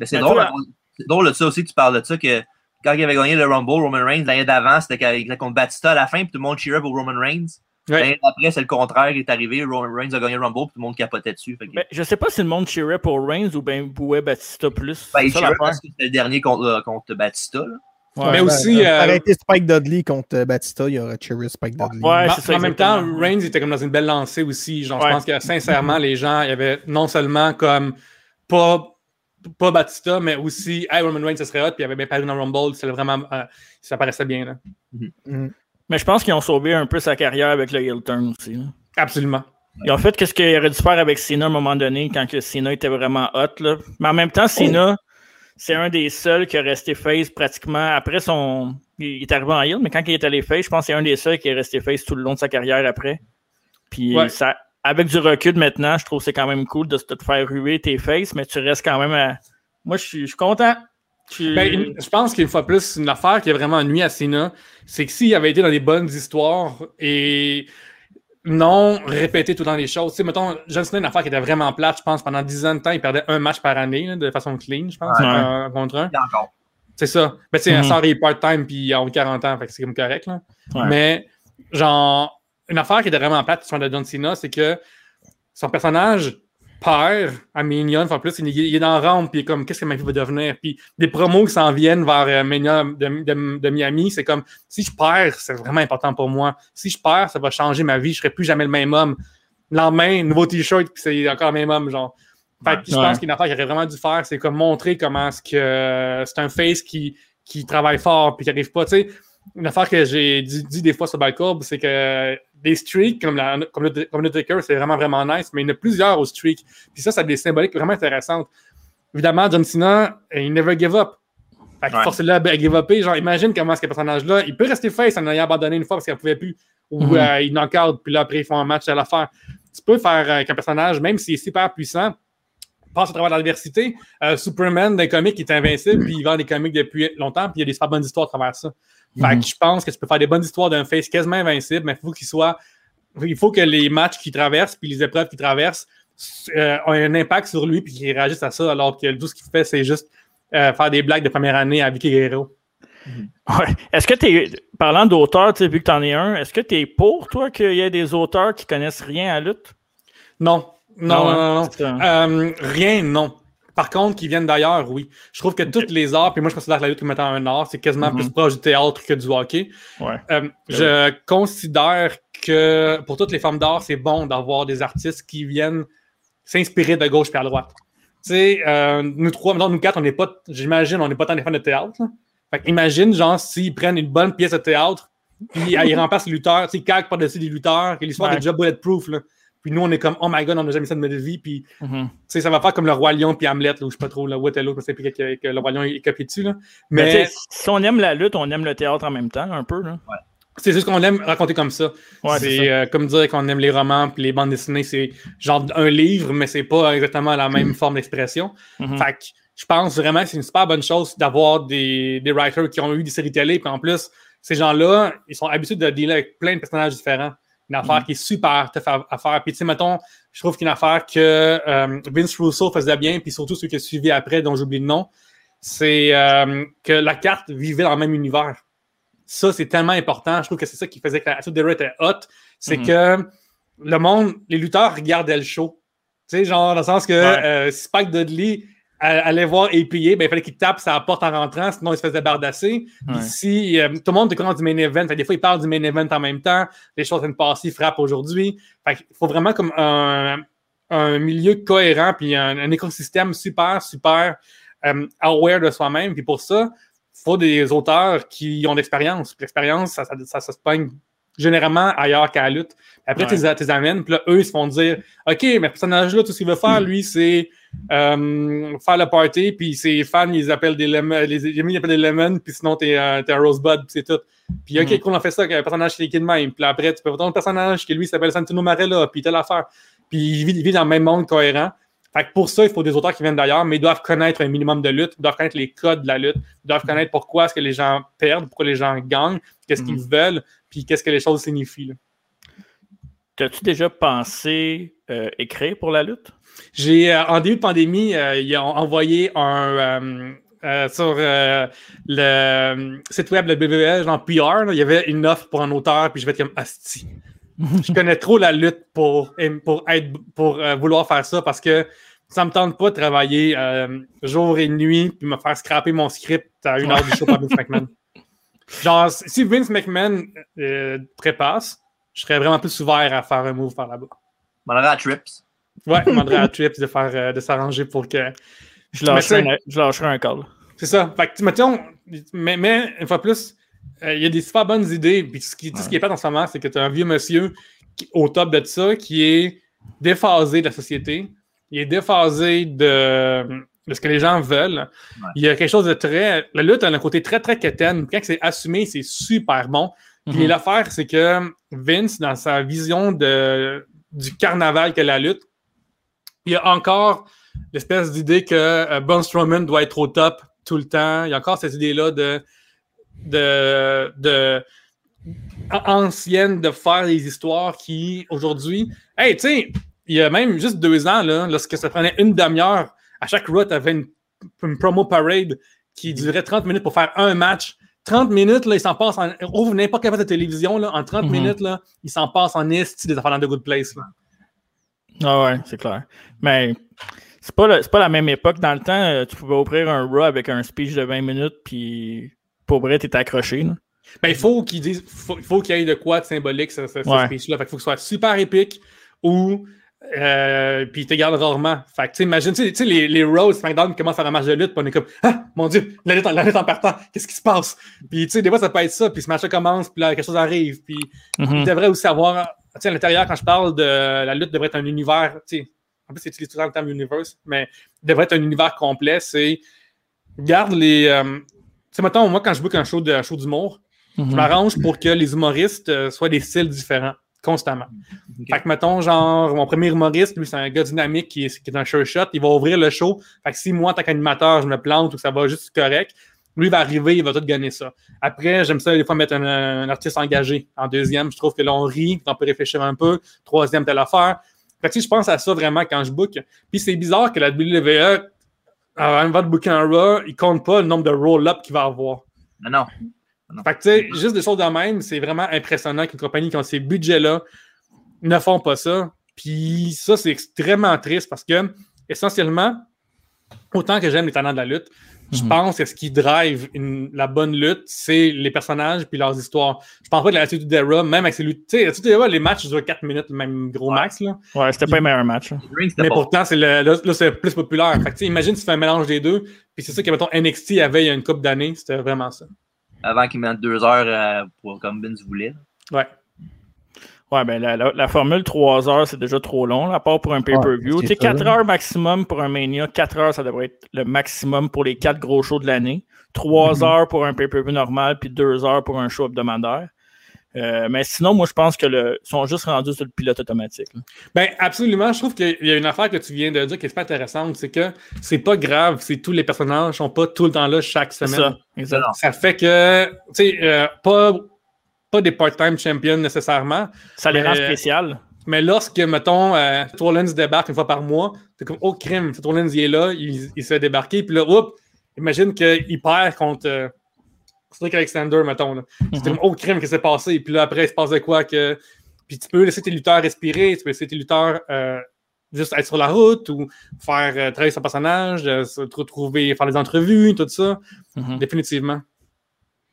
Mais c'est drôle, hein, c'est drôle de ça aussi, tu parles de ça, que quand il avait gagné le Rumble, Roman Reigns, l'année d'avant, c'était contre Batista à la fin, puis tout le monde cheerait pour Roman Reigns.
Ouais.
D'après, c'est le contraire, il est arrivé, Roman Reigns a gagné le Rumble, puis tout le monde capotait dessus. Fait que,
Ben, je sais pas si le monde cheerait pour Reigns ou bien bouait Batista plus.
ben, il
ça
parce que c'était le dernier contre, euh, contre Batista. Là.
Ouais.
Mais aussi, euh,
Arrêter Spike Dudley contre euh, Batista, il y aurait cheeré Spike Dudley.
Ouais, ça,
en même temps. Reigns était comme dans une belle lancée aussi. Genre,
Ouais.
je pense que sincèrement, les gens, il y avait non seulement comme pas, pas Batista, mais aussi hey, Roman Reigns, ce serait hot, puis il y avait bien paru dans Rumble, c'était vraiment, euh, ça paraissait bien. Là.
Mhm.
Mais je pense qu'ils ont sauvé un peu sa carrière avec le heel turn aussi. là.
Absolument.
Ils ont fait qu'est-ce qu'il aurait dû faire avec Cena à un moment donné quand que Cena était vraiment hot. Là. Mais en même temps, Cena, c'est un des seuls qui a resté face pratiquement après son. Il est arrivé en heel, mais quand il est allé face, je pense que c'est un des seuls qui est resté face tout le long de sa carrière après. Puis
Ouais.
ça, avec du recul maintenant, je trouve que c'est quand même cool de te faire ruer tes faces, mais tu restes quand même à. Moi, je suis je suis content. Tu-
Ben, une- je pense qu'une fois plus, une affaire qui a vraiment nuit à Cena, c'est que s'il avait été dans des bonnes histoires et non répété tout le temps les choses, tu sais, mettons, John Cena, une affaire qui était vraiment plate, je pense, pendant 10 ans de temps, il perdait un match par année, là, de façon clean, je pense,
Ouais.
un contre un.
Encore.
C'est ça. Mais tu sais,
Mhm.
un sorry part-time, puis il a 40 ans, fait que c'est comme correct, là.
Ouais.
Mais, genre, une affaire qui était vraiment plate sur de John Cena, c'est que son personnage perd à Minion, en plus, il, il est dans la rampe, puis il est comme, qu'est-ce que ma vie va devenir? Puis des promos qui s'en viennent vers euh, de, de- de Miami, c'est comme, si je perds, c'est vraiment important pour moi. Si je perds, ça va changer ma vie, je serai plus jamais le même homme. Le lendemain, nouveau t-shirt, puis c'est encore le même homme, genre. Fait que je pense qu'une affaire qu'il aurait vraiment dû faire, c'est comme montrer comment est-ce que euh, c'est un face qui, qui travaille fort puis qui arrive pas. Tu sais, une affaire que j'ai dit, dit des fois sur Balcourbe, c'est que des streaks comme, la, comme, le, comme le Taker, c'est vraiment, vraiment nice, mais il y en a plusieurs aux streaks. Puis ça, ça a des symboliques vraiment intéressantes. Évidemment, John Cena, euh, il never give up. Fait que
Ouais.
force-le à give upper. Genre, imagine comment ce personnage-là, il peut rester face en ayant abandonné une fois parce qu'il ne pouvait plus. Ou
Mhm.
euh, il knock out, puis là, après, ils font un match à l'affaire. Tu peux faire euh, avec un personnage, même s'il est super puissant, passe à travers l'adversité. Euh, Superman, d'un comic, il est invincible, puis il vend des comics depuis longtemps, puis il y a des super bonnes histoires à travers ça. Fait
Mhm.
que je pense que tu peux faire des bonnes histoires d'un face quasiment invincible, mais il faut qu'il soit. Il faut que les matchs qu'il traverse, puis les épreuves qu'il traverse, euh, ont un impact sur lui, puis qu'il réagisse à ça, alors que tout ce qu'il fait, c'est juste euh, faire des blagues de première année à Vicky Guerrero.
Ouais. Est-ce que tu es, parlant d'auteurs, tu sais, vu que tu en es un, est-ce que tu es pour, toi, qu'il y ait des auteurs qui connaissent rien à la lutte?
Non, non, non,
hein?
non. non.
C'est ça.
Euh, rien, non. Par contre, qui viennent d'ailleurs, oui. Je trouve que toutes les arts, puis moi je considère la lutte comme étant un art, c'est quasiment
Mhm.
plus proche du théâtre que du hockey.
Ouais.
Euh, je considère que pour toutes les formes d'art, c'est bon d'avoir des artistes qui viennent s'inspirer de gauche puis à droite. Tu sais, euh, nous trois, maintenant nous quatre, on n'est pas, j'imagine, on n'est pas tant des fans de théâtre. là. Fait que imagine, genre, s'ils prennent une bonne pièce de théâtre, puis euh, ils remplacent les lutteurs, tu sais, par-dessus des lutteurs, que l'histoire
Ouais.
est déjà bulletproof, là. Puis nous, on est comme, oh my god, on n'a jamais ça de notre vie, puis
Mhm.
tu sais, ça va faire comme le Roi Lion puis Hamlet, là, ou je sais pas trop, là, Waterloo, je sais plus que, que le Roi Lion est copié dessus, là.
Mais, si on aime la lutte, on aime le théâtre en même temps, un peu. Là.
c'est juste qu'on aime raconter comme ça.
Ouais, c'est
euh, comme dire qu'on aime les romans puis les bandes dessinées, c'est genre un livre, mais c'est pas exactement la même forme d'expression.
Mhm.
Fait que je pense vraiment que c'est une super bonne chose d'avoir des, des writers qui ont eu des séries télé, puis en plus, ces gens-là, ils sont habitués de dealer avec plein de personnages différents. Une affaire
Mhm.
qui est super tough à, à faire. Puis tu sais, mettons, je trouve qu'une affaire que euh, Vince Russo faisait bien, puis surtout ceux qui ont suivi après, dont j'oublie le nom, c'est euh, que la carte vivait dans le même univers. Ça, c'est tellement important. Je trouve que c'est ça qui faisait que la Attitude Era était hot. C'est
Mhm.
que le monde, les lutteurs regardaient le show. Tu sais, genre, dans le sens que
Ouais.
euh, Spike Dudley a- allait voir APA, ben, il fallait qu'il tape sa porte en rentrant, sinon il se faisait bardasser. Puis
Ouais.
si euh, tout le monde est courant du main event, fait des fois, il parle du main event en même temps, les choses viennent de passer, il frappe aujourd'hui. Fait qu'il faut vraiment comme un, un milieu cohérent, puis un, un écosystème super, super euh, aware de soi-même. Puis pour ça, il faut des auteurs qui ont de l'expérience. Puis l'expérience, ça, ça, ça, ça se pogne généralement ailleurs qu'à la lutte. Après, tu les amènes, puis là, eux, ils se font dire OK, mais ce personnage-là, tout ce qu'il veut faire, lui, c'est euh, faire le party, puis ses fans, ils appellent des lemons, les amis, ils appellent des lemons, puis sinon, t'es euh, t'es un rosebud, puis c'est tout. Puis OK,
Mhm.
cool, on fait ça, avec un personnage qui est de même. Puis après, tu peux voir ton personnage qui, lui, s'appelle Santino Marella, puis telle affaire. Puis il vit, il vit dans le même monde cohérent. Fait que pour ça, il faut des auteurs qui viennent d'ailleurs, mais ils doivent connaître un minimum de lutte, ils doivent connaître les codes de la lutte, ils doivent connaître pourquoi est-ce que les gens perdent, pourquoi les gens gagnent, qu'est-ce qu'ils veulent, puis qu'est-ce que les choses signifient.
T'as-tu déjà pensé euh, écrire pour la lutte?
J'ai, euh, en début de pandémie, euh, ils ont envoyé un. euh, sur euh, le site web de WWE, genre PR, là, il y avait une offre pour un auteur, puis je vais être comme Asti. (laughs) je connais trop la lutte pour, pour, être, pour euh, vouloir faire ça parce que ça me tente pas de travailler euh, jour et nuit puis me faire scraper mon script à une heure du show par Vince McMahon. (laughs) Genre, si Vince McMahon euh, trépasse, je serais vraiment plus ouvert à faire un move par là-bas.
On à Trips.
Ouais, je demanderais à Trips de faire euh, de s'arranger pour que.
Je lâcherai,
Mais
un, je lâcherai un call.
C'est ça. Fait que, tu- mettons, mais, mais une fois plus, euh, il y a des super bonnes idées. Puis ce qui, tout ce qui est pas en ce moment, c'est que tu as un vieux monsieur qui- au top de ça qui est déphasé de la société. Il est déphasé de, de ce que les gens veulent. Il y a quelque chose de très. La lutte a un côté très, très quétaine. Quand c'est assumé, c'est super bon. Puis
Mhm.
l'affaire, c'est que Vince, dans sa vision de, du carnaval que la lutte, il y a encore l'espèce d'idée que euh, Braun Strowman doit être au top tout le temps. Il y a encore cette idée-là de, de, de ancienne de faire des histoires qui, aujourd'hui, hey, tu sais, il y a même juste deux ans, là, lorsque ça prenait une demi-heure, à chaque Raw, tu avais une, une promo parade qui durait 30 minutes pour faire un match. 30 minutes, là, il s'en passe en. Ouvre n'importe quelle de télévision, là, en 30
Mhm.
minutes, là, il s'en passe en esti des affaires The Good Place. Là.
Ah ouais, c'est clair. Mais c'est pas, le- pas la même époque. Dans le temps, euh, tu pouvais ouvrir un Raw avec un speech de 20 minutes, puis pour vrai, t'étais accroché. là.
Ben, il faut qu'il dise, faut, il faut qu'il y ait de quoi de symbolique, ce, ce, ce
Ouais.
speech-là. Fait qu'il faut que ce soit super épique ou. Euh, puis il te garde rarement. Fait que, imagine, tu sais- les, les Raw, SmackDown commencent à faire un match de lutte, puis on est comme, ah, mon Dieu, la lutte, en- la lutte en partant, qu'est-ce qui se passe? Puis, tu sais, des fois, ça peut être ça, puis ce match-là commence, puis là, quelque chose arrive, puis
Mhm.
il devrait aussi avoir, tu sais, à l'intérieur, quand je parle de la lutte, devrait être un univers, tu sais, en plus, c'est utilisé tout le temps le terme universe, mais devrait être un univers complet, c'est, garde les, euh, tu sais, mettons, moi, quand je book un show de- un show d'humour, je m'arrange pour que les humoristes euh, soient des styles différents, constamment.
Ok.
Fait que, mettons, genre, mon premier humoriste, lui, c'est un gars dynamique qui est, qui est un sure shot, il va ouvrir le show. Fait que si moi, en tant qu'animateur, je me plante ou que ça va juste correct, lui il va arriver, il va tout gagner ça. Après, j'aime ça des fois mettre un, un artiste engagé en deuxième. Je trouve que là, on rit, on peut réfléchir un peu. Troisième, telle affaire. Fait que, tu sais, je pense à ça vraiment quand je book. Puis c'est bizarre que la WWE, avant de booker un Raw, il compte pas le nombre de roll-up qu'il va avoir.
Non, non.
Fait que, tu sais, juste des choses de même, c'est vraiment impressionnant qu'une compagnie qui a ces budgets-là ne font pas ça. Puis ça, c'est extrêmement triste parce que, essentiellement, autant que j'aime les talents de la lutte, je
Mhm.
pense que ce qui drive une- la bonne lutte, c'est les personnages puis leurs histoires. Je pense pas de la Attitude Era, même avec ces luttes. Tu sais, les matchs durent 4 minutes, même gros
Ouais.
max, là.
Ouais, c'était pas le meilleur match.
Mais pourtant, c'est le, là, là, c'est plus populaire. Fait que, tu sais, imagine si tu fais un mélange des deux. Puis c'est ça que, mettons, NXT avait il y a une couple d'années. C'était vraiment ça.
Avant qu'ils mettent deux heures euh, pour, comme Vince voulait.
Ouais.
Ouais, ben la, la- la formule 3 heures, c'est déjà trop long, là, à part pour un pay-per-view.
Ouais,
tu sais,
ça,
4
là.
heures maximum pour un Mania, 4 heures, ça devrait être le maximum pour les 4 gros shows de l'année. 3
Mhm.
heures pour un pay-per-view normal, puis 2 heures pour un show hebdomadaire. Euh, mais sinon, moi, je pense que le, sont juste rendus sur le pilote automatique. là.
Ben, absolument. Je trouve qu'il y a une affaire que tu viens de dire qui est super intéressante. C'est que c'est pas grave si tous les personnages sont pas tout le temps là chaque semaine.
ça.
Ça. Fait que, tu sais, euh, pas, pas des part-time champions nécessairement.
Ça les rend spéciales.
Mais lorsque, mettons, euh, débarque une fois par mois, c'est comme, oh, crime, Rollins, il est là, il, il se fait débarquer, puis là, oups, imagine qu'il perd contre euh, Cedric Alexander, mettons. là. C'est
Mhm.
comme, oh, crime, qu'est-ce qui s'est passé? Puis là, après, il se passe de quoi que. Puis tu peux laisser tes lutteurs respirer, tu peux laisser tes lutteurs euh, juste être sur la route ou faire euh, travailler son personnage, euh, se retrouver, faire des entrevues, tout ça.
Mhm.
Définitivement.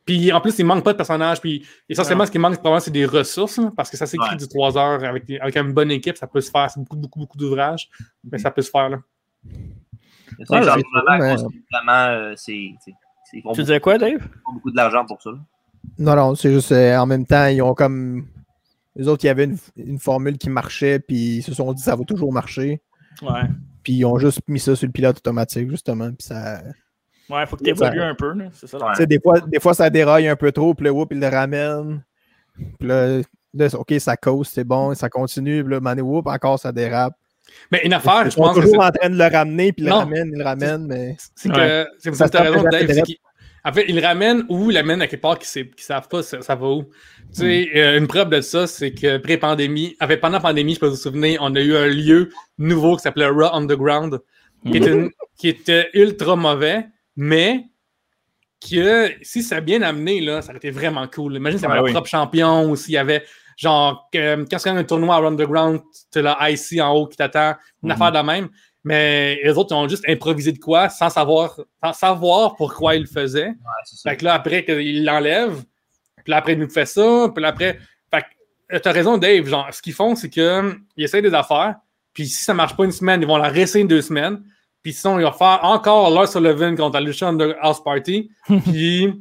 Puis en plus, il manque pas de personnages. Puis essentiellement, ce qui manque, probablement, c'est des ressources. parce que ça s'écrit
Ouais.
du 3 heures avec, des- avec une bonne équipe, ça peut se faire. C'est beaucoup, beaucoup, beaucoup d'ouvrages, mais ça peut se faire. Là.
C'est
Ouais,
genre,
c'est
vraiment, Ils
Tu disais quoi, Dave?
beaucoup, beaucoup d'argent pour ça. là.
Non, non, c'est juste euh, en même temps, ils ont comme Les autres, il y avait une, une formule qui marchait, puis ils se sont dit ça va toujours marcher.
Ouais.
Puis ils ont juste mis ça sur le pilote automatique, justement. Puis ça.
Ouais, faut que tu évolues un peu. C'est ça.
Ouais.
Des fois, des fois, ça déraille un peu trop, puis le whoop, il le ramène. Puis là, là, OK, ça cause, c'est bon, ça continue. Puis là, mané, whoop, encore, ça dérape.
Mais une affaire,
Ils
je pense que
toujours
c'est-
en train de le ramener, puis il le ramène, il le ramène, mais.
c'est que. C'est
Ça se
raison, Dave. En fait, ils le ramènent ou ils l'amènent à quelque part qui ne savent pas ça, ça va où. Tu sais,
Mm.
euh, une preuve de ça, c'est que pré-pandémie, en fait, pendant la pandémie, je peux vous souvenir, on a eu un lieu nouveau qui s'appelait Raw Underground, qui, était une- (laughs) qui était ultra mauvais, mais que si ça a bien amené, là, ça aurait été vraiment cool. Imagine s'il y avait
Ouais,
un propre champion ou s'il y avait, genre, que- quand c'est un tournoi à Underground, tu as IC en haut qui t'attend, une
Mhm.
affaire de même. Mais les autres, ils ont juste improvisé de quoi sans savoir, sans savoir pourquoi ils le faisaient.
Ouais.
Fait que là, après, qu'il l'enlève, puis là, après, il nous fait ça, puis là, après. Fait que, euh, t'as raison, Dave. Genre, ce qu'ils font, c'est qu'ils essayent des affaires, puis si ça marche pas une semaine, ils vont la réessayer deux semaines, puis sinon, ils vont faire encore Lars Sullivan contre Lucha Under House Party, (laughs) puis.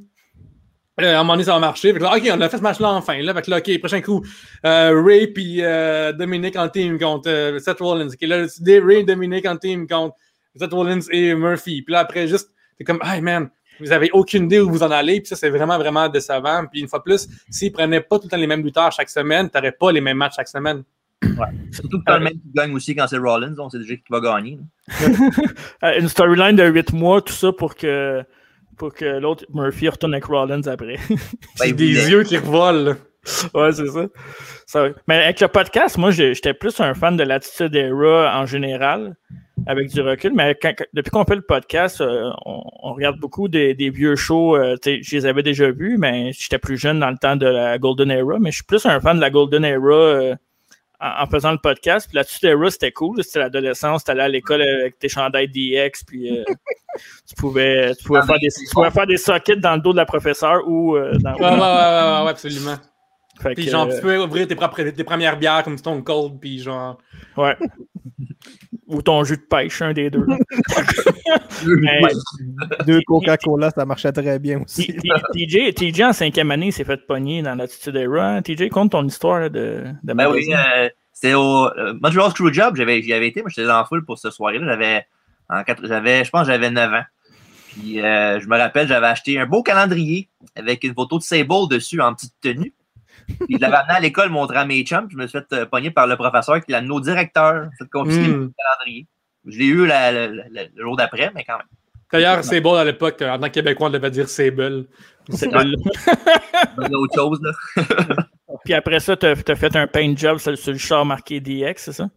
À un moment donné, ça va marcher. Fait que là, OK, on a fait ce match-là enfin. Là, fait que là, OK, prochain coup, euh, Ray puis euh, Dominic en team contre euh, Seth Rollins. OK, là, c'est Ray et Dominic en team contre Seth Rollins et Murphy. Puis là, après, juste, c'est comme, hey man, vous avez aucune idée où vous en allez. Puis ça, c'est vraiment, vraiment décevant. Puis une fois de plus, s'ils prenaient pas tout le temps les mêmes lutteurs chaque semaine, t'aurais pas les mêmes matchs chaque semaine.
Surtout que t'as le même qui gagne aussi quand c'est Rollins, on sait déjà qui va gagner. (laughs)
Une storyline de 8 mois, tout ça pour que, pour que l'autre Murphy retourne avec Rollins après. (laughs)
Ben,
C'est des yeux qui revolent.
ouais, c'est ça. Ça- Mais avec le podcast, moi, j'étais plus un fan de l'attitude Era en général, avec du recul. Mais quand- depuis qu'on fait le podcast, euh, on, on regarde beaucoup des, des vieux shows. euh, je les avais déjà vus, mais j'étais plus jeune dans le temps de la Golden Era. Mais je suis plus un fan de la Golden Era euh, en, en faisant le podcast. Puis l'attitude Era, c'était cool. C'était l'adolescence. T'allais à l'école avec tes chandails DX. Puis euh, (laughs) tu pouvais, tu pouvais,
Ah,
faire des, tu pouvais faire des sockets dans le dos de la professeure ou euh, dans
Ouais, ouais, ouais, ouais, absolument.
Fait
Puis
que,
genre, tu peux ouvrir tes, propres, tes premières bières comme Stone Cold, puis genre.
Ouais. (laughs) Ou ton jus de pêche, un des deux. (laughs) Mais-.
Deux Coca-Cola, ça marchait très bien aussi.
TJ, TJ en cinquième année s'est fait pogner dans l'attitude Era. TJ, compte ton histoire là, de, de
Ben oui, euh, c'était au euh, Montreal Screwjob, j'avais, j'y avais été, moi j'étais dans la foule pour cette soirée-là. J'avais, en quatre- j'avais, je pense que j'avais 9 ans. Puis euh, je me rappelle, j'avais acheté un beau calendrier avec une photo de Sable dessus en petite tenue. Puis je l'avais amené à l'école, montré à mes chums. puis Je me suis fait euh, pogner par le professeur qui est l'un de nos directeurs. Fait confisquer
Hmm.
le calendrier. Je l'ai eu la- la- la- le jour d'après, mais quand même.
D'ailleurs, c'est beau à l'époque, en tant que Québécois, on devait dire Sable.
C'est-
autre chose, là. (laughs)
Puis après ça, t'as as fait un paint job sur, sur le char marqué DX, c'est ça?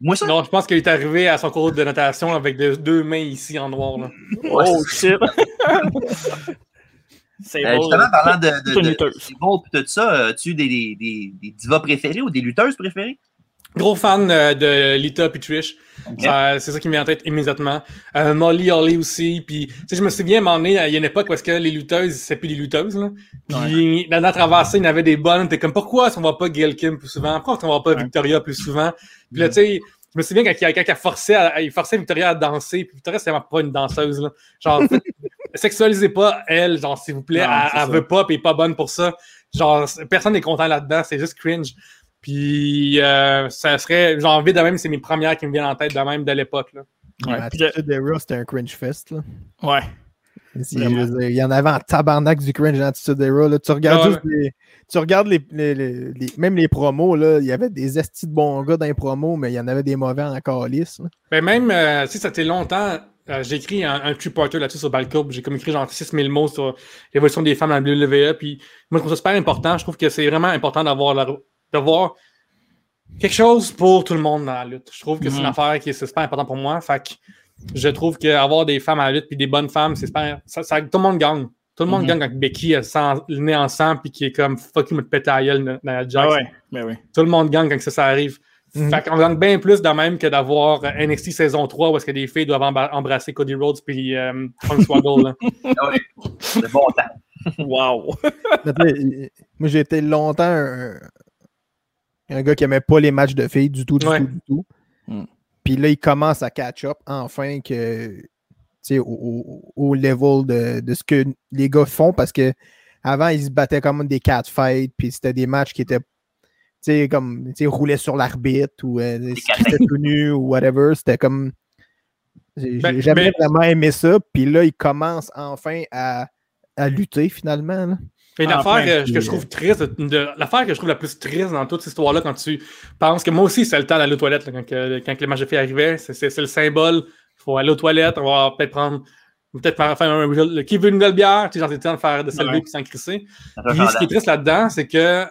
Moi, ça,
Non, je pense qu'il est arrivé à son cours de notation avec deux, deux mains ici en noir. Là.
ouais,
oh shit! (laughs) c'est
Euh, justement, parlant de, de, de, puis tout ça, as-tu des, des, des, des divas préférées ou des lutteuses préférées?
Gros fan euh, de Lita et Trish. C'est ça qui me vient en tête immédiatement. Euh, Molly Holly aussi. Puis, tu sais, je me souviens, à un moment donné, il y a une époque où est-ce que les lutteuses, c'est plus des lutteuses. Là. Puis, dans la traversée, il y en avait des bonnes. T'es comme, pourquoi est-ce qu'on voit pas Gail Kim plus souvent? Pourquoi est-ce qu'on voit pas. Victoria plus souvent? Puis là, tu sais, je me souviens quand il, quand il forçait, à- il forçait Victoria à danser. Puis Victoria, c'est vraiment pas une danseuse. Là. Genre, faites- sexualisez pas elle, genre, s'il vous plaît.
Non,
elle elle veut pas, puis pas bonne pour ça. Genre, personne n'est content là-dedans. C'est juste cringe. Puis, euh, ça serait, j'ai envie de même, c'est mes premières qui me viennent en tête de même de l'époque. là.
Ouais,
attitude Raw, c'était un cringe fest. Là.
ouais.
Si, il y en avait en tabarnak du cringe dans l'attitude de Raw. Là. Tu regardes
Ah ouais.
juste les. Tu regardes les, les- les- les- même les promos, là, il y avait des estis de bons gars dans les promos, mais il y en avait des mauvais en calice.
Ben même, euh, sais, ça fait longtemps, euh, j'ai écrit un, un two-parter là-dessus sur Balcourbe. J'ai comme écrit genre 6000 mots sur l'évolution des femmes dans la WWE. Puis moi, je trouve ça super important. Je trouve que c'est vraiment important d'avoir la- d'avoir quelque chose pour tout le monde dans la lutte. Je trouve que c'est une affaire qui est c'est super important pour moi. Fait que je trouve qu'avoir des femmes à la lutte puis des bonnes femmes, c'est super. Ça, ça- tout le monde gagne. Tout le monde
Mhm.
gagne quand Becky a sang- le nez en sang puis qui est comme fuck you, me te péter la gueule dans la
Ah
Jax.
ouais. Ben oui.
Tout le monde gagne quand ça, ça arrive.
Mhm.
Fait qu'on gagne bien plus de même que d'avoir euh, NXT saison 3 où est-ce que des filles doivent embrasser Cody Rhodes puis euh, là. (laughs)
Ah ouais. C'est bon temps.
Wow! (laughs)
Moi, j'ai été longtemps un, un gars qui aimait pas les matchs de filles du tout, du
Ouais.
tout, du tout.
Hmm.
Puis là, il commence à catch-up enfin que, tu sais, au, au- au level de, de ce que les gars font parce que avant, ils se battaient comme des catfights, puis c'était des matchs qui étaient, sais, comme, tu roulaient sur l'arbitre ou euh, tout nus ou whatever. C'était comme. j'ai-
Ben,
jamais
mais-
vraiment aimé ça, puis là, ils commencent enfin à, à lutter finalement. là.
Et
Enfin,
l'affaire euh, que je trouve triste, de- de- l'affaire que je trouve la plus triste dans toute cette histoire-là, quand tu penses que moi aussi, c'est le temps d'aller aux toilettes, là, quand, que- quand le match de filles arrivait, c'est, le symbole. Il faut aller aux toilettes, on va peut-être prendre, peut-être faire, faire un, le- qui veut une nouvelle bière, tu sais, genre, c'est le temps de faire de se lever
Ouais.
puis s'en crisser. Puis ce qui est triste là-dedans, c'est que,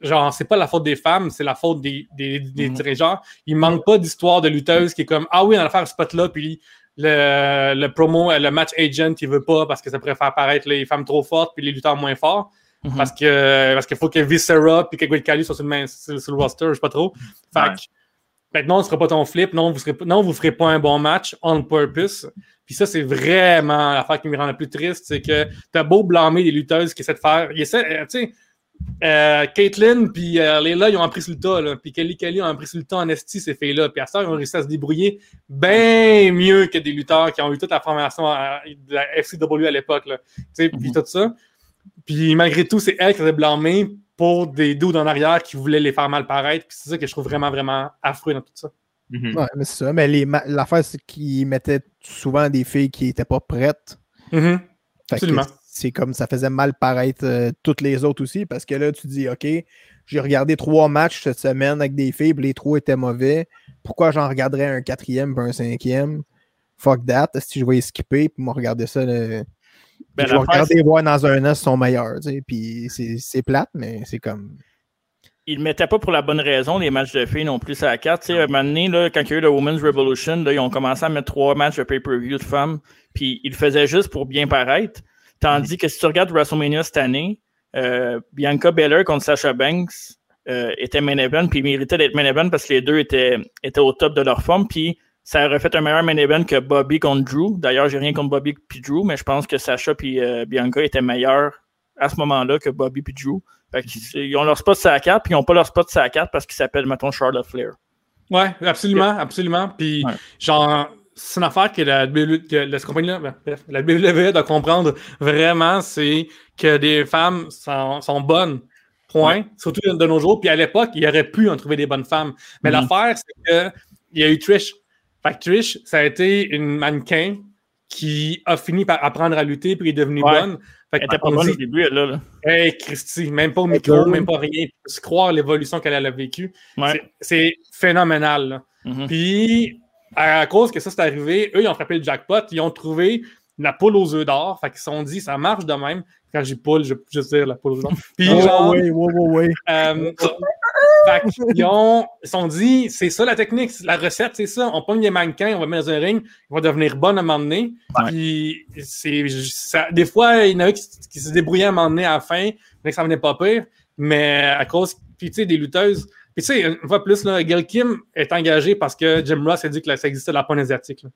genre, c'est pas la faute des femmes, c'est la faute des, des, des
Mhm.
dirigeants. Il manque pas d'histoire de lutteuse qui est comme, ah oui, on va faire ce spot-là, puis le, le promo, le match agent, il veut pas parce que ça pourrait faire paraître les femmes trop fortes puis les lutteurs moins forts.
Mhm.
Parce que parce qu'il faut que Viscera puis que Khali soient sur le, main- sur, sur le roster, je sais pas trop. Fait
Ouais.
que, ben, non, ce sera pas ton flip, non, vous serez, pas- non, vous ferez pas un bon match on purpose. Puis ça, c'est vraiment l'affaire qui me rend le plus triste, c'est que t'as beau blâmer des lutteuses qui essaient de faire. Ils essaient, euh, tu sais, euh, Caitlyn puis euh, Layla, ils ont appris sur le tas, là. Puis Kelly Kelly ont appris sur le tas en esti, ces filles-là. Puis à ça, ils ont réussi à se débrouiller bien mieux que des lutteurs qui ont eu toute la formation à- de la FCW à l'époque, là. Tu sais, puis
Mhm.
tout ça. Puis malgré tout, c'est elle qui s'est blâmée pour des doudes en arrière qui voulaient les faire mal paraître. Puis c'est ça que je trouve vraiment, vraiment affreux dans tout ça.
Mhm.
Ouais, mais c'est ça. Mais l'affaire, c'est qu'ils mettaient souvent des filles qui n'étaient pas prêtes.
Mhm. Absolument.
C'est comme ça faisait mal paraître euh, toutes les autres aussi, parce que là, tu dis, OK, j'ai regardé trois matchs cette semaine avec des filles, les trois étaient mauvais. Pourquoi j'en regarderais un quatrième puis un cinquième? Fuck that. Si je vais les skipper, puis moi, regarder ça, là,
Ben,
je vais regarder voir dans un an si sont meilleurs. tu sais, Puis c'est plate, mais c'est comme.
ils ne mettaient pas pour la bonne raison les matchs de filles non plus à la carte. Tu sais, un moment donné, là, quand il y a eu le Women's Revolution, là, ils ont commencé à mettre trois matchs de pay-per-view de femmes, puis ils le faisaient juste pour bien paraître. Tandis que si tu regardes WrestleMania cette année, euh, Bianca Belair contre Sasha Banks euh, était main event, puis ils méritaient d'être main event parce que les deux étaient, étaient au top de leur forme, puis ça aurait fait un meilleur main event que Bobby contre Drew. D'ailleurs, j'ai rien contre Bobby puis Drew, mais je pense que Sasha puis euh, Bianca étaient meilleurs à ce moment-là que Bobby puis Drew. Fait qu'ils- ils ont leur spot sur la carte, puis ils n'ont pas leur spot sur la carte parce qu'ils s'appellent, mettons, Charlotte Flair.
Ouais, absolument, absolument. Puis,
Ouais.
genre, c'est une affaire que la, WWE que la, cette compagnie-là, ben, la WWE doit comprendre vraiment, c'est que des femmes sont, sont bonnes. Point. Surtout de, de nos jours. Puis à l'époque, il aurait pu en trouver des bonnes femmes. Mais
Mhm.
l'affaire, c'est que il y a eu Trish. Fait que Trish, ça a été une mannequin qui a fini par apprendre à lutter puis est devenue
Ouais.
bonne. Fait
Elle était pas
on
bonne
dit,
au début, elle, là. là.
Hey, Christy, même pas au micro, même pas rien. Se croire l'évolution qu'elle a vécue.
Ouais.
C'est- phénoménal. là.
Mhm.
Puis, à cause que ça s'est arrivé, eux, ils ont frappé le jackpot, ils ont trouvé la poule aux œufs d'or. Fait qu'ils se sont dit, ça marche de même. Quand j'ai poule, je veux juste dire la poule aux œufs d'or. (laughs) Puis, genre,
ouais, ouais. (laughs)
euh, fait qu'ils ont, ils se sont dit, c'est ça la technique, c'est la recette, c'est ça. On pogne des mannequins, on va mettre dans un ring, ils vont devenir bonnes à un moment donné.
Ouais.
Puis, c'est, ça- des fois, il y en a qui, qui se débrouillaient à un moment donné à la fin, mais que ça venait pas pire. Mais à cause, puis tu sais, des lutteuses. Puis tu sais, une fois plus, là, Gail Kim est engagé parce que Jim Ross a dit que là, ça existait de la porn asiatique. là.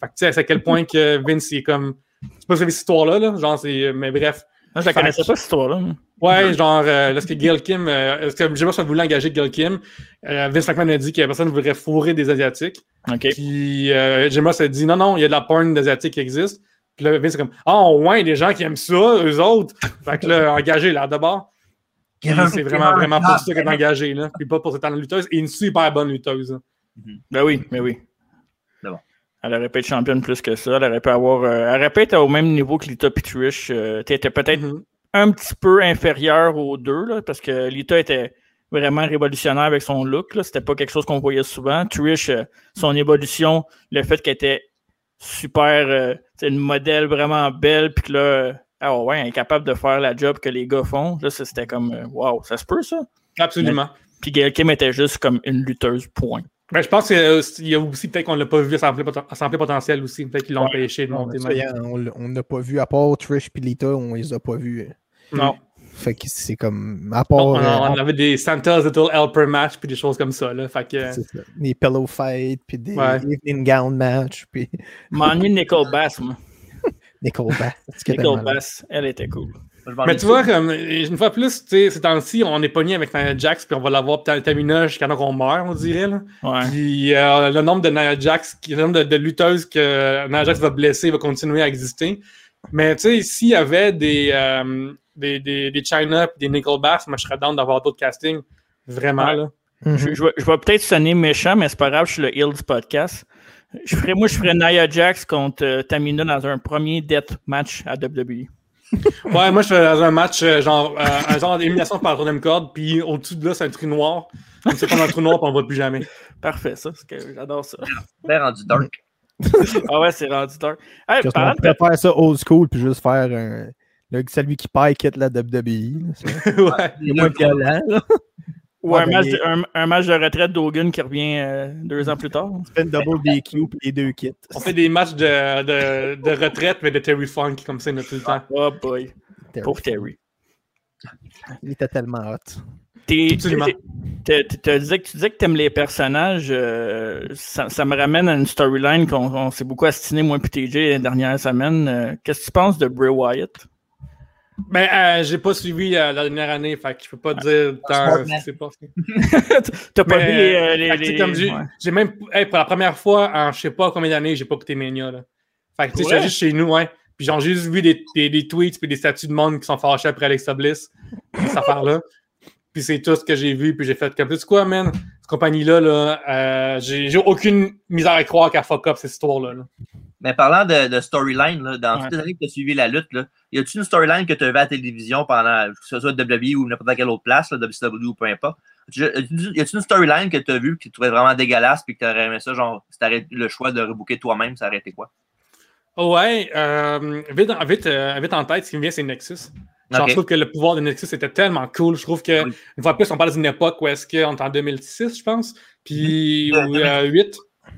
Fait que tu sais, c'est à quel point que Vince est comme. C'est pas cette histoire-là, là? Genre, c'est. Mais bref.
Moi, je la connaissais pas, cette histoire-là.
Ouais, genre, euh, lorsque Gail Kim, euh, est-ce que Jim Ross a voulu engager Gail Kim, euh, Vince McMahon a dit que personne ne voudrait fourrer des Asiatiques.
OK.
Puis euh, Jim Ross a dit non, non, il y a de la porn d'Asiatiques qui existe. Puis là, Vince est comme Ah, ouais, des gens qui aiment ça, eux autres. Fait que là, engagé là d'abord. C'est vraiment, vraiment pour ça qu'elle est engagée, là. Puis pas pour cette lutteuse. Et une super bonne lutteuse. hein.
Ben oui, ben oui.
Bon.
Elle aurait pu être championne plus que ça. Elle aurait pu avoir. euh, elle aurait pu être au même niveau que Lita puis Trish. Euh, T'étais peut-être
Mhm.
un petit peu inférieur aux deux, là, parce que Lita était vraiment révolutionnaire avec son look. là. C'était pas quelque chose qu'on voyait souvent. Trish, euh, son évolution, le fait qu'elle était super, euh, c'est une modèle vraiment belle, puis que là, ah ouais, elle est capable de faire la job que les gars font. Là, c'était comme, euh, wow, ça se peut ça.
Absolument.
Puis Gail Kim était juste comme une lutteuse, point.
Ben, je pense qu'il y a aussi peut-être qu'on l'a pas vu à son plein potentiel aussi. Peut-être qu'ils l'ont
Ouais.
empêché de
Non,
monter.
a- on n'a pas vu, à part Trish et Lita, on les a pas vus.
Non.
Fait que c'est comme. À part.
On,
euh,
on avait des Santa's Little Helper match puis des choses comme ça. Là. Fait que,
c'est ça, des pillow fights, puis des
Ouais.
evening gown match, puis
M'ennuie Nicole Bass, moi.
Nicole Bass. (laughs)
Nicole Bass, elle était cool.
Mais tu vois, comme, une fois plus, tu sais, ces temps-ci, on est pogné avec Nia Jax, puis on va l'avoir peut-être Tamina jusqu'à temps qu'on meurt, on dirait. Là.
Ouais.
Puis euh, le nombre de Nia Jax, le nombre de, de lutteuses que Nia Jax va blesser va continuer à exister. Mais tu sais, s'il y avait des, euh, des, des, des China et des Nickelback, moi je serais down d'avoir d'autres castings. Vraiment,
Ouais.
là.
Mhm.
Je, je vais, je vais peut-être sonner méchant, mais c'est pas grave, je suis le heel du podcast. Je ferais, moi, je ferais Nia Jax contre euh, Tamina dans un premier death match à. WWE. (laughs)
Ouais, moi je fais dans un match, euh, genre, euh, un genre d'élimination par la troisième corde, puis au-dessus de là, c'est un trou noir. Comme c'est pas un trou noir, puis on ne voit plus jamais.
Parfait, ça. c'est que J'adore ça.
C'est rendu dark. (laughs)
Ah ouais, c'est rendu tard. Hey,
pourrait faire ça old school puis juste faire un. Le, celui qui paye quitte la WWE. là, (laughs)
ouais.
C'est moins violent. là.
Ou un,
Ouais,
match
ben,
de, un, un match de retraite d'Hogan qui revient euh, deux ans plus tard.
Tu fais une double DQ puis les deux quittent.
On fait des matchs de, de, de retraite, mais de Terry Funk, comme ça, il y en a tout le temps.
Oh boy.
Terry.
Pauvre Terry.
Il était tellement hot.
T'as dit que tu disais que t'aimes les personnages. euh, ça, ça me ramène à une storyline qu'on on s'est beaucoup astiné, moi et TJ, les dernières semaines. Euh, Qu'est-ce que tu penses de Bray Wyatt?
Ben, euh, j'ai pas suivi euh, la dernière année, fait que je peux pas dire tant ce
man.
qui s'est passé. (laughs)
T'as pas vu les. euh, les-
sais,
les-
comme j'ai
ouais.
même, hey, pour la première fois en je sais pas combien d'années, j'ai pas écouté Mania. Là. Fait que tu sais, juste chez nous, ouais. Puis j'ai juste vu des, des, des tweets puis des statuts de monde qui sont fâchés après Alexa Bliss, cette affaire-là. Puis c'est tout ce que j'ai vu, puis j'ai fait comme, tu sais quoi, man, cette compagnie-là, là, euh, j'ai j'ai aucune misère à croire qu'elle fuck up cette histoire-là. là.
Mais parlant de, de storyline, là, dans
Ouais.
toutes les années que tu as suivi la lutte, là, y a-tu une storyline que tu as vue à la télévision pendant, que ce soit WWE ou n'importe quelle autre place, là, WCW ou peu importe? Y a-tu une storyline que tu as vue que tu trouvais vraiment dégueulasse puis que tu aurais aimé ça, genre, si tu le choix de rebooker toi-même, ça aurait été quoi?
Ouais, euh, vite, en- vite, euh, vite en tête, ce qui me vient, c'est Nexus. Genre. Je trouve que le pouvoir de Nexus était tellement cool. Je trouve que,
Oui.
une fois de plus, on parle d'une époque où est-ce qu'on est en 2006, je pense, puis ou, euh, 8,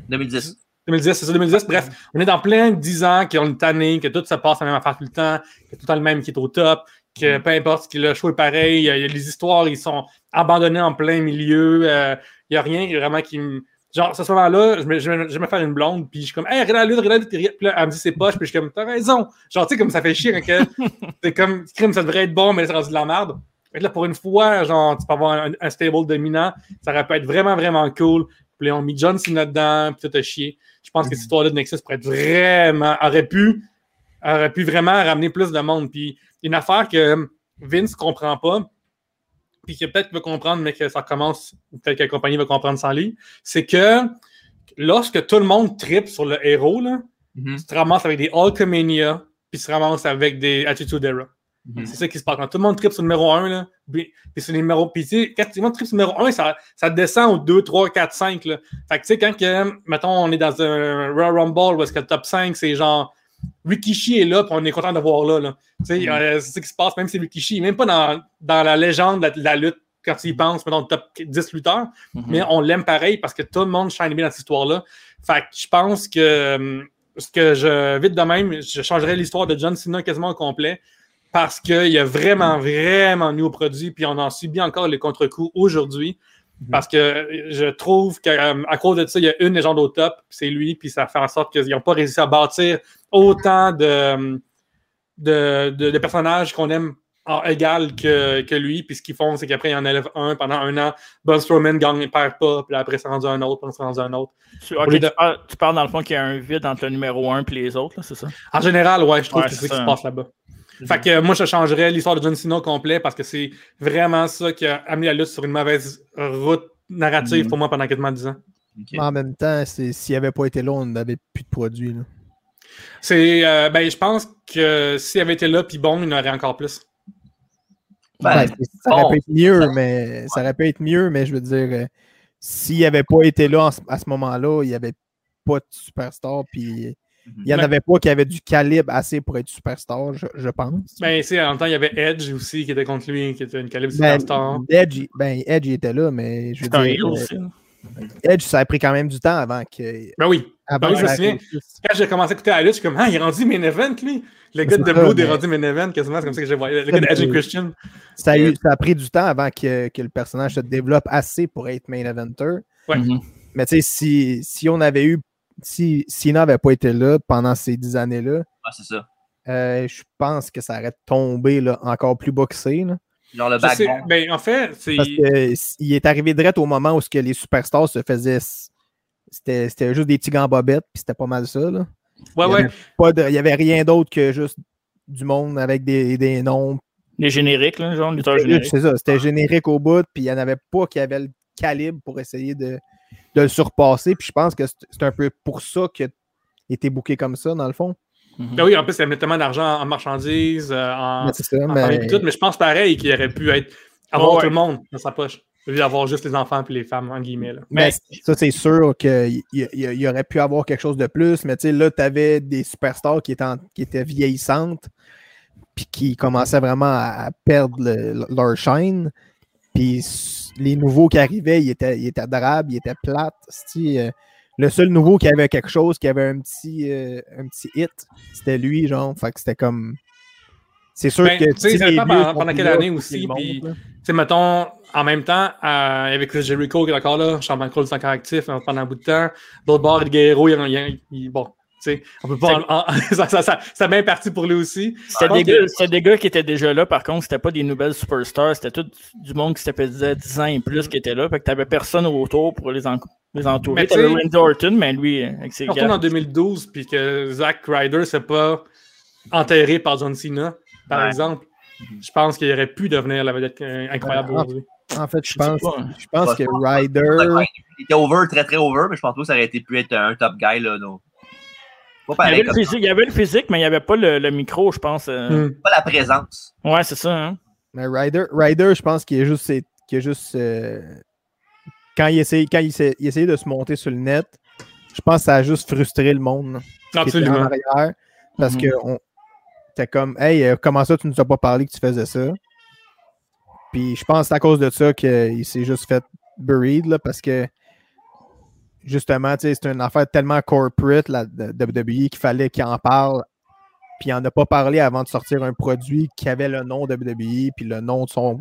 2010.
2010, c'est ça, 2010. Bref, on est dans plein de 10 ans qu'on est tanné, que tout se passe la même affaire tout le temps, que tout le temps le même qui est au top, que peu importe, que le show est pareil, il y a- les histoires, ils sont abandonnés en plein milieu, euh, il n'y a rien vraiment qui me. Genre, à ce moment-là, je me, je, me, je me faire une blonde, puis je suis comme, hey, regarde la lutte, regarde la lutte, puis là, elle me dit c'est poche, puis je suis comme, t'as raison. Genre, tu sais, comme ça fait chier quand que (laughs) c'est comme, crime, ça devrait être bon, mais c'est rendu de la merde. Que là, pour une fois, genre, tu peux avoir un, un stable dominant, ça aurait pu être vraiment, vraiment cool. Puis on mis John Cena dedans, puis tout a chier. Je pense que cette histoire-là de Nexus pourrait être vraiment, aurait pu, aurait pu vraiment ramener plus de monde. Puis une affaire que Vince comprend pas, puis que peut-être veut comprendre, mais que ça commence, peut-être que la compagnie va comprendre sans lui, c'est que lorsque tout le monde tripe sur le héros, là,
Mhm.
tu te ramasses avec des Hulkamania, puis tu te ramasses avec des Attitude Era.
Mhm.
C'est ça qui se passe. Quand tout le monde tripe sur le numéro 1, là, puis puis sur le numéro. Puis tu sais, quand tout le monde tripe sur le numéro 1, ça, ça descend au 2, 3, 4, 5. Là. Fait que tu sais, quand que, mettons, on est dans un Royal Rumble où est-ce que le top 5, c'est genre Rikishi est là, puis on est content de voir là. là. Tu sais,
Mhm.
c'est ça qui se passe, même si Rikishi, même pas dans, dans la légende de la, lutte, quand tu y penses, mettons, le top 10 lutteurs,
Mhm.
mais on l'aime pareil parce que tout le monde shine bien dans cette histoire-là. Fait que je pense que ce que je vite de même, je changerais l'histoire de John Cena quasiment au complet parce qu'il y a vraiment, vraiment de nouveaux produits, puis on en subit encore les contre-coups aujourd'hui. Parce que je trouve qu'à cause de ça, il y a une légende au top, c'est lui, puis ça fait en sorte qu'ils n'ont pas réussi à bâtir autant de, de, de- de personnages qu'on aime en égal que, que lui. Puis ce qu'ils font, c'est qu'après, ils en élèvent un pendant un an. Braun Strowman gagne, il perd pas, puis après, c'est rendu un autre, puis c'est rendu un autre.
Tu,
de-
tu parles, tu parles dans le fond qu'il y a un vide entre le numéro 1 et les autres, c'est ça?
En général, ouais, je trouve
Ouais,
que c'est ça qui se passe là-bas. Fait que euh, moi, je changerais l'histoire de John Cena au complet parce que c'est vraiment ça qui a amené la lutte sur une mauvaise route narrative
Mhm.
pour moi pendant quasiment 10 ans.
En même temps, c'est- s'il n'avait pas été là, on n'avait plus de produits. là.
C'est, euh, ben, je pense que s'il avait été là, puis bon, il en aurait encore plus.
Ben,
ça aurait
bon,
pu être mieux, mais ça aurait pu être mieux, mais je veux dire, euh, s'il n'avait pas été là en à ce moment-là, il n'y avait pas de superstar, puis il n'y en
Ben-
avait pas qui avait du calibre assez pour être superstar, je, je pense.
Ben, sais, en même temps, il y avait Edge aussi qui était contre lui, qui était une calibre
Ben,
superstar.
Edge, il- ben, Edge il était là, mais je veux dire, euh. Edge, ça a pris quand même du temps avant que.
Ben oui.
Avant
Ben oui, je me souviens. Quand j'ai commencé à écouter lutte, je suis comme, ah, il est rendu main event, lui. Le gars de Blood est
mais-
rendu main event, quasiment, c'est comme ça que j'ai voyé. Le gars de Edge Christian.
Ça a, eu- ça a pris du temps avant que, que le personnage se développe assez pour être main eventer.
Ouais.
Mhm.
Mais tu sais, si, si on avait eu. Si Sina n'avait pas été là pendant ces dix années-là,
Ah, c'est ça.
euh, je pense que ça aurait tombé là, encore plus boxé. là.
Genre le backbone.
ben, en fait, c'est.
Parce qu'il est arrivé direct au moment où ce que les superstars se faisaient. C'était c'était juste des petits gants bobettes, puis c'était pas mal ça. Là.
Ouais,
il y
ouais.
avait pas de- il n'y avait rien d'autre que juste du monde avec des, des noms,
Les génériques, là, genre, lutteur générique.
C'est ça, c'était générique au bout, puis il n'y en avait pas qui avait le calibre pour essayer de, de le surpasser. Puis je pense que c'est un peu pour ça qu'il a été booké comme ça, dans le fond.
Ben oui, en plus, il met tellement d'argent en marchandises, euh, en,
Mais c'est ça,
en
mais-
tout, mais je pense pareil qu'il aurait pu être, avoir
Ouais,
tout le monde dans sa poche. Au lieu d'avoir juste les enfants et les femmes, en guillemets. Là.
Mais
Mais-
ça, c'est sûr qu'il y, y- y aurait pu avoir quelque chose de plus, mais tu sais, là, tu avais des superstars qui étaient, en- qui étaient vieillissantes, puis qui commençaient vraiment à, à perdre le- leur shine. Puis les nouveaux qui arrivaient, ils étaient, ils étaient drables, ils étaient plates. euh, le seul nouveau qui avait quelque chose, qui avait un petit, euh, un petit hit, c'était lui, genre. Fait que c'était comme. C'est sûr
Ben,
que.
tu sais, pendant- pendant quelle année aussi, puis-. Tu sais, mettons, en même temps, euh, avec Chris Jericho qui est encore là, champion Cole encore actif euh, pendant un bout de temps. D'autre bord, El Guerrero, il, il- il- bon, tu sais, on peut pas. en- en- (laughs) ça, ça, ça, ça bien parti pour lui aussi.
C'était des,
que-
c'était des gars qui étaient déjà là, par contre, c'était pas des nouvelles superstars, c'était tout du monde qui s'appelait 10 ans et plus qui était là. Fait que t'avais personne autour pour les, en- les entourer. T'avais Randy Orton, mais lui, avec ses gars.
en 2012, puis que Zack Ryder s'est pas enterré par John Cena, par
Ouais.
exemple. Je pense qu'il aurait pu devenir la vedette euh, incroyable
Ouais,
aujourd'hui.
En fait, je pense, je pense que. Ryder.
Il était over, très très over, mais je pense que ça aurait été pu être un top guy. Là, non. Pas
Il y, avait le physique, il y avait le physique, mais il n'y avait pas le, le micro, je pense. euh.
Hmm.
pas la présence.
Ouais, c'est ça. Hein?
Mais Ryder, Ryder, je pense qu'il est juste. est juste euh, quand il essayait, quand il, s'est- il essayait de se monter sur le net, je pense que ça a juste frustré le monde là, était en
Absolument.
arrière. Parce
Mhm.
que on, t'es comme Hey, euh, comment ça, tu nous as pas parlé que tu faisais ça? Puis je pense que c'est à cause de ça qu'il s'est juste fait buried là, parce que justement, c'est une affaire tellement corporate la de WWE qu'il fallait qu'il en parle. Puis il en a pas parlé avant de sortir un produit qui avait le nom de WWE, puis le nom de son,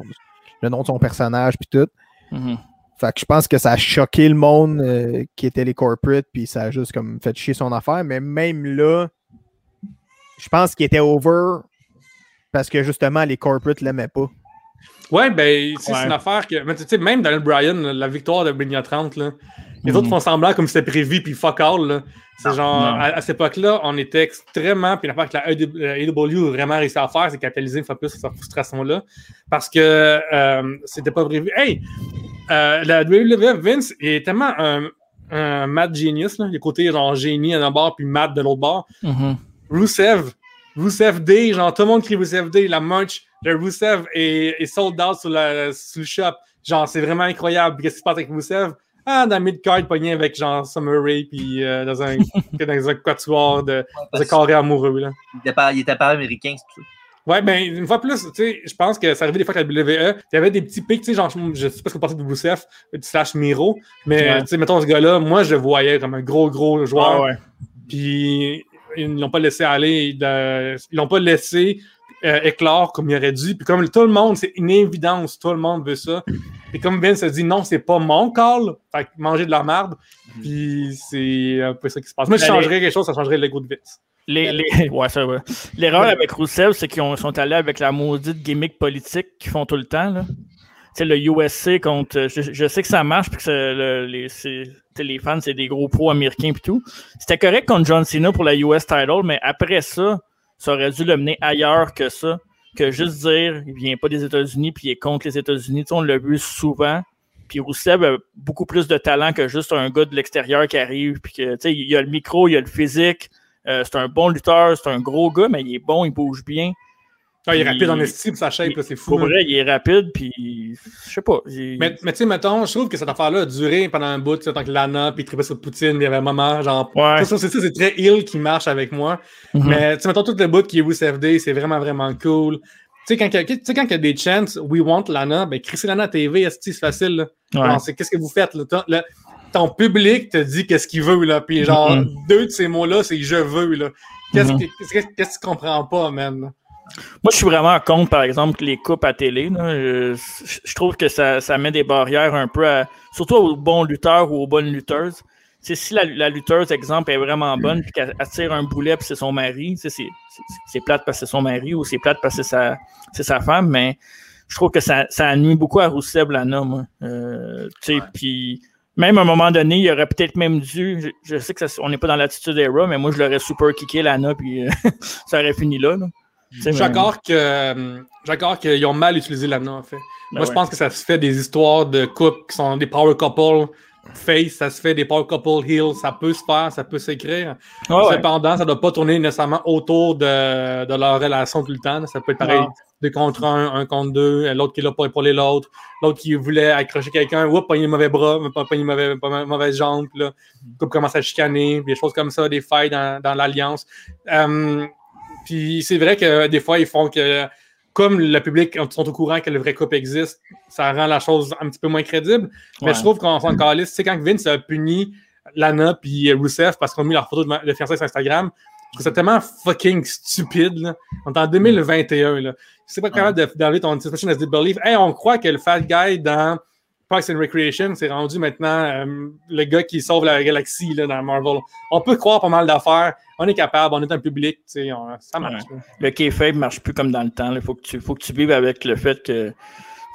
le nom de son personnage, puis tout.
Mhm.
Fait que je pense que ça a choqué le monde euh, qui était les corporates, puis ça a juste comme fait chier son affaire. Mais même là, je pense qu'il était over parce que justement, les corporates l'aimaient pas.
Ouais, ben,
Ouais.
c'est une affaire que. mais tu sais, même Daniel Bryan, là, la victoire de Mania 30, là, les autres font semblant comme c'était prévu, puis fuck all. là. C'est genre,
non.
à, à cette époque-là, on était extrêmement. Puis l'affaire que la AEW a vraiment réussi à faire, c'est capitaliser une fois plus sur cette frustration-là. Parce que euh, c'était pas prévu. Hey! euh, la WWE, Vince est tellement un, un mad genius, là, les côtés genre génie d'un bord, puis mad de l'autre bord.
Mhm.
Rusev, Rusev Day, genre tout le monde crie Rusev Day, la merch de Rusev est, est sold out sur, la, sur le shop. Genre, c'est vraiment incroyable. Qu'est-ce qui se passe avec Rusev? Ah, dans mid-card, pogné avec genre Summer puis euh, dans, un, (laughs) dans un quatuor de, dans un carré amoureux. Là.
Il était pas, il était pas américain, c'est tout ça.
Ouais, ben, une fois plus, tu sais, je pense que ça arrivait des fois avec la WWE, il y avait des petits pics, tu sais, genre, je sais pas ce que vous pensez de Rusev, slash Miro, mais,
Ouais.
tu sais, mettons ce gars-là, moi, je le voyais comme un gros, gros joueur.
Ouais, ouais.
Puis ils ne l'ont pas laissé aller. de- ils l'ont pas laissé euh, éclore comme il aurait dû. Puis comme tout le monde, c'est une évidence, tout le monde veut ça. Et comme Vince a dit, non, c'est pas mon call. Fait que manger de la merde. Puis c'est un peu ça qui se passe. Moi, je
Ben,
changerais quelque chose, ça changerait l'ego de Vince.
Les, les- ouais, ça, ouais. L'erreur avec Rousseff, c'est qu'ils ont- sont allés avec la maudite gimmick politique qu'ils font tout le temps. Là. Tu sais, le USC contre. Je, je sais que ça marche, puis que c'est le- les, c'est- tu sais, les fans, c'est des gros pros américains, puis tout. C'était correct contre John Cena pour la US title, mais après ça, ça aurait dû le mener ailleurs que ça. Que juste dire, il vient pas des États-Unis, puis il est contre les États-Unis. On l'a vu souvent. Puis Rousseff a beaucoup plus de talent que juste un gars de l'extérieur qui arrive. Puis que, il a le micro, il a le physique. Euh, c'est un bon lutteur, c'est un gros gars, mais il est bon, il bouge bien.
Ah, il est rapide en estime, sa shape, c'est fou.
Pour vrai, il est rapide, puis je sais pas. il-
Mais, mais tu sais, mettons, je trouve que cette affaire-là a duré pendant un bout, tant que Lana, puis il sur Poutine, il y avait un moment, genre.
Ouais.
Ça, c'est ça, c'est très ill qui marche avec moi.
Mhm.
Mais tu sais, mettons tout le bout qui est Day, c'est vraiment, vraiment cool. Tu sais, quand, il y a- tu sais, quand il y a des chances, we want Lana, ben, crisser Lana TV, c'est facile.
Ouais.
Genre, c'est qu'est-ce que vous faites, là? Ton, le- ton public te dit qu'est-ce qu'il veut, là. Puis genre,
Mhm.
deux de ces mots-là, c'est je veux, là. Qu'est-ce
Mhm.
que que- que tu comprends pas, man?
Moi, je suis vraiment contre, par exemple, les coupes à télé. là. Je, je trouve que ça, ça met des barrières un peu, à- surtout aux bons lutteurs ou aux bonnes lutteuses. Si la, la lutteuse, exemple, est vraiment bonne puis qu'elle elle tire un boulet puis c'est son mari, c'est plate parce que c'est son mari ou c'est plate parce que c'est sa, c'est sa femme, mais je trouve que ça, ça nuit beaucoup à Rousseff, Lana, moi. Euh, puis même à un moment donné, il aurait peut-être même dû, je, je sais que ça, on n'est pas dans l'attitude era, mais moi, je l'aurais super kické, Lana, puis euh, (laughs) ça aurait fini là. là.
Je d'accord que, euh, d'accord qu'ils ont mal utilisé l'ANA, en fait.
Ben
Moi, je
ouais.
pense que ça se fait des histoires de couples qui sont des power couple face, ça se fait des power couple heel, ça peut se faire, ça peut s'écrire.
Ouais.
Cependant, ça ne doit pas tourner nécessairement autour de, de leur relation tout le temps. Ça peut être pareil, deux contre un, un contre deux, l'autre qui est là pour épauler l'autre, l'autre qui voulait accrocher quelqu'un, oups, pogner le mauvais bras, pas pogner mauvais, pas- mauvaise jambe, là, le couple commence à chicaner, des choses comme ça, des failles dans, dans l'alliance. Euh, puis c'est vrai que des fois, ils font que, comme le public sont au courant que le vrai couple existe, ça rend la chose un petit peu moins crédible. Mais
Ouais.
je trouve qu'on s'en calisse. Tu sais, quand Vince a puni Lana puis Rousseff parce qu'on a mis leur photo de, de fiançailles sur Instagram, ça tellement fucking stupide. Là. On est en 2021. Là. C'est pas capable de- d'enlever ton suspension as disbelief. Hey, on croit que le fat guy dans Parks and Recreation s'est rendu maintenant euh, le gars qui sauve la galaxie là, dans Marvel. On peut croire pas mal d'affaires. On est capable, on est un public. tu sais, on- ça marche. là.
Le kayfabe marche plus comme dans le temps. Il faut, que tu- faut que tu vives avec le fait que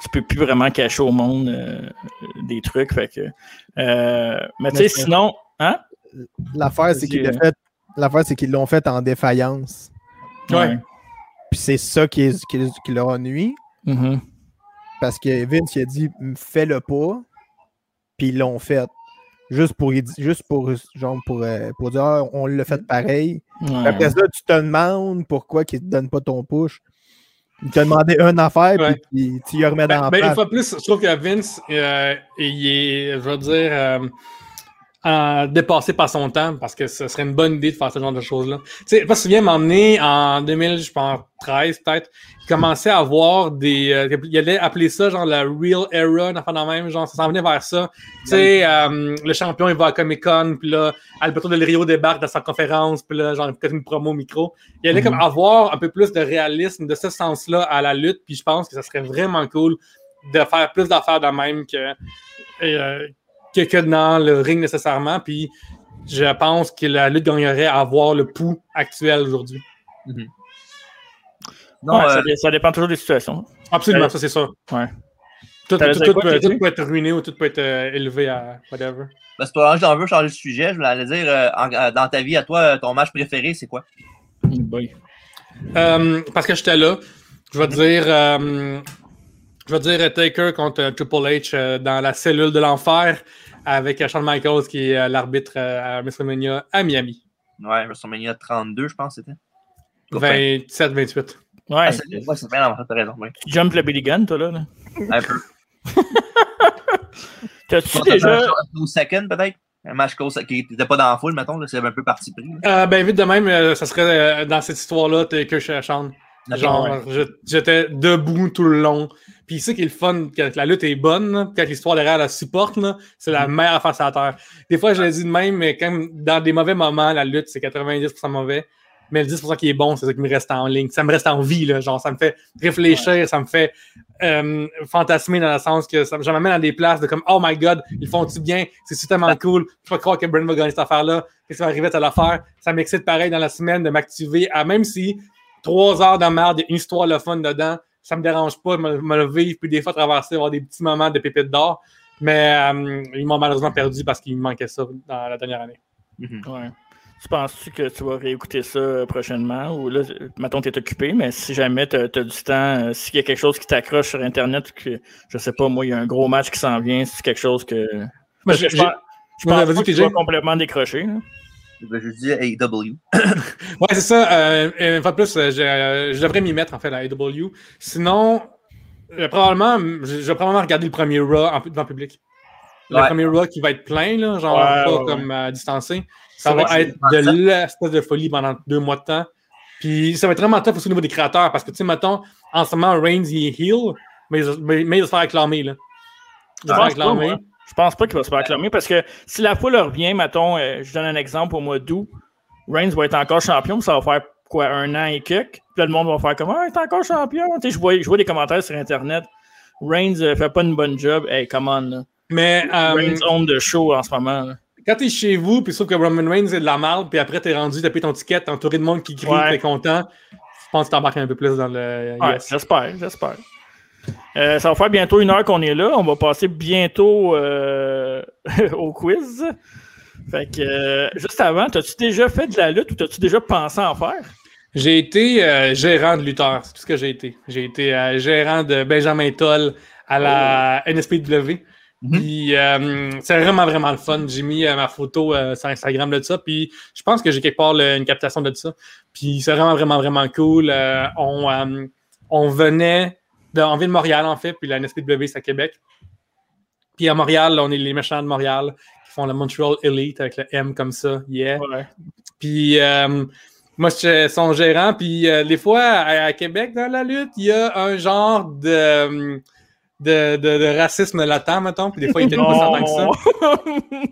tu peux plus vraiment cacher au monde euh, des trucs. Fait que, euh, mais tu sais, sinon, hein?
L'affaire, c'est qu'ils l'ont fait, l'affaire, c'est qu'ils l'ont fait en défaillance.
Ouais.
Puis c'est ça qui, est- qui, qui leur a nuit. Parce que Vince il a dit fais-le pas. Puis ils l'ont fait. Juste pour, juste pour, genre, pour, euh, pour dire Ah, on l'a fait pareil.
Ouais.
Après ça, tu te demandes pourquoi ils te donnent pas ton push. Il t'a demandé une affaire,
Ouais.
puis tu y remets dans
Ben,
la
ben, une
place.
fois plus, je trouve que Vince, euh, il est, je veux dire, euh, en- dépassé par son temps parce que ce serait une bonne idée de faire ce genre de choses-là. Tu sais, parce que viens m'emmener en 2013 peut-être, il commençait à avoir des. euh, il allait appeler ça genre la Real Era, affaire dans même, genre ça s'en venait vers ça. Tu sais, euh, le champion il va à Comic Con, puis là, Alberto Del Rio débarque dans sa conférence, puis là, genre, il fait une promo micro. Il allait comme avoir un peu plus de réalisme de ce sens-là à la lutte, puis je pense que ça serait vraiment cool de faire plus d'affaires de même que, euh, que, que dans le ring nécessairement. Puis je pense que la lutte gagnerait à avoir le pouls actuel aujourd'hui.
Ouais,
euh,
ça, dé- ça dépend toujours des situations.
Absolument,
Euh,
ça c'est ça.
Ouais.
Tout,
T'allais
tout-
dire
tout
quoi,
peut,
TJ?
tout peut être ruiné ou tout peut être euh, élevé à whatever.
ben, c'est pas j'en veux changer de sujet. Je voulais aller dire, euh, en- euh, dans ta vie, à toi, euh, ton match préféré, c'est quoi?
Boy.
Euh, parce que j'étais là, je vais dire, euh, je vais dire Taker contre euh, Triple H euh, dans la cellule de l'enfer avec euh, Shawn Michaels qui est euh, l'arbitre euh, à WrestleMania à Miami.
Ouais, WrestleMania 32, je pense, c'était. Copain.
27-28.
Ouais,
Ah, c'est ouais, c'est bien, en fait, t'as raison. Oui.
tu jump le Billy Gun, toi, là. là.
Un peu. (laughs)
T'as-tu
Tu
déjà.
Au second, peut-être? Un match qui n'était pas dans la foule, mettons, là, c'est un peu parti pris.
Euh, ben vite de même, euh, ça serait euh, dans cette histoire-là, Taker chez Shawn. Genre,
ouais.
je- j'étais debout tout le long. Puis c'est qui est le fun, quand la lutte est bonne, quand l'histoire derrière la supporte, c'est la meilleure affaire sur la terre. Des fois, je le dis de même, mais quand dans des mauvais moments, la lutte, c'est 90% mauvais. Mais le 10% qui est bon, c'est ça qui me reste en ligne. Ça me reste en vie, là. Genre, ça me fait réfléchir, ça me fait euh, fantasmer dans le sens que ça, je m'amène à des places de comme, oh my god, ils font-tu bien? C'est tellement cool. Je peux pas croire que Brent va gagner cette affaire-là. Qu'est-ce qui va arriver à telle affaire? Ça m'excite pareil dans la semaine de m'activer à même si trois heures de merde, une histoire le fun dedans, ça me dérange pas de me, me le vivre, puis des fois traverser, avoir des petits moments de pépites d'or. Mais euh, ils m'ont malheureusement perdu parce qu'il me manquait ça dans la dernière année.
Mhm.
Ouais. Tu penses-tu que tu vas réécouter ça euh, prochainement? Ou là, mettons, tu es occupé, mais si jamais tu as, du temps, euh, s'il y a quelque chose qui t'accroche sur Internet, que je sais pas, moi, il y a un gros match qui s'en vient, c'est quelque chose que.
J'ai-
je pense, je pense
vas-y,
pas que tu vas complètement décrocher. là.
Je dis AEW. (coughs)
Ouais, c'est ça. Euh, une fois de plus, euh, je, euh, je devrais m'y mettre, en fait, à AW. Sinon, euh, probablement, je, je vais probablement regarder le premier Raw en, devant le public. Le
Ouais.
premier Raw qui va être plein, là, genre
Ouais,
pas
ouais, ouais.
comme euh, distancé. Ça va être de l'espèce de folie pendant deux mois de temps. Puis ça va être vraiment tough aussi au niveau des créateurs parce que, tu sais, mettons, en ce moment, Reigns, il est heel, mais, mais, mais il va se faire acclamer, là. Il va se
Je
faire
pense pas,
acclamer.
Je pense pas qu'il va se faire acclamer parce que si la foule revient, mettons, euh, je donne un exemple au mois d'août, Reigns va être encore champion, ça va faire quoi, un an et quelques. Puis là, le monde va faire comme Ah, il est encore champion. Tu sais, je vois, je vois des commentaires sur Internet. Reigns euh, fait pas une bonne job. Hey, come on. Là.
Mais euh,
Reigns own the show en ce moment. là.
quand t'es chez vous, puis sauf que Roman Reigns est de la merde, puis après t'es rendu, t'as payé ton ticket, t'es entouré de monde qui crie,
Ouais.
t'es content, je pense que t'embarques un peu plus dans le
Ouais,
yes.
j'espère, j'espère. Euh, ça va faire bientôt une heure qu'on est là. On va passer bientôt euh, (laughs) au quiz. Fait que, euh, juste avant, t'as-tu déjà fait de la lutte ou t'as-tu déjà pensé en faire?
J'ai été gérant de lutteur, c'est tout ce que j'ai été. J'ai été gérant de Benjamin Toll à la NSPW.
Mhm.
Puis c'est vraiment, vraiment le fun. J'ai mis ma photo sur Instagram de ça. Puis je pense que j'ai quelque part le- une captation de ça. Puis c'est vraiment, vraiment, vraiment cool. On, on venait de, on vient de Montréal, en fait. Puis la NSPW, c'est à Québec. Puis à Montréal, là, on est les méchants de Montréal qui font le Montreal Elite avec le M comme ça. Yeah.
Ouais.
Puis euh, moi, je suis son gérant. Puis euh, des fois, à, à Québec, dans la lutte, il y a un genre de, de, de, de racisme latent, mettons. Puis des fois, il était (laughs) pas tant que ça.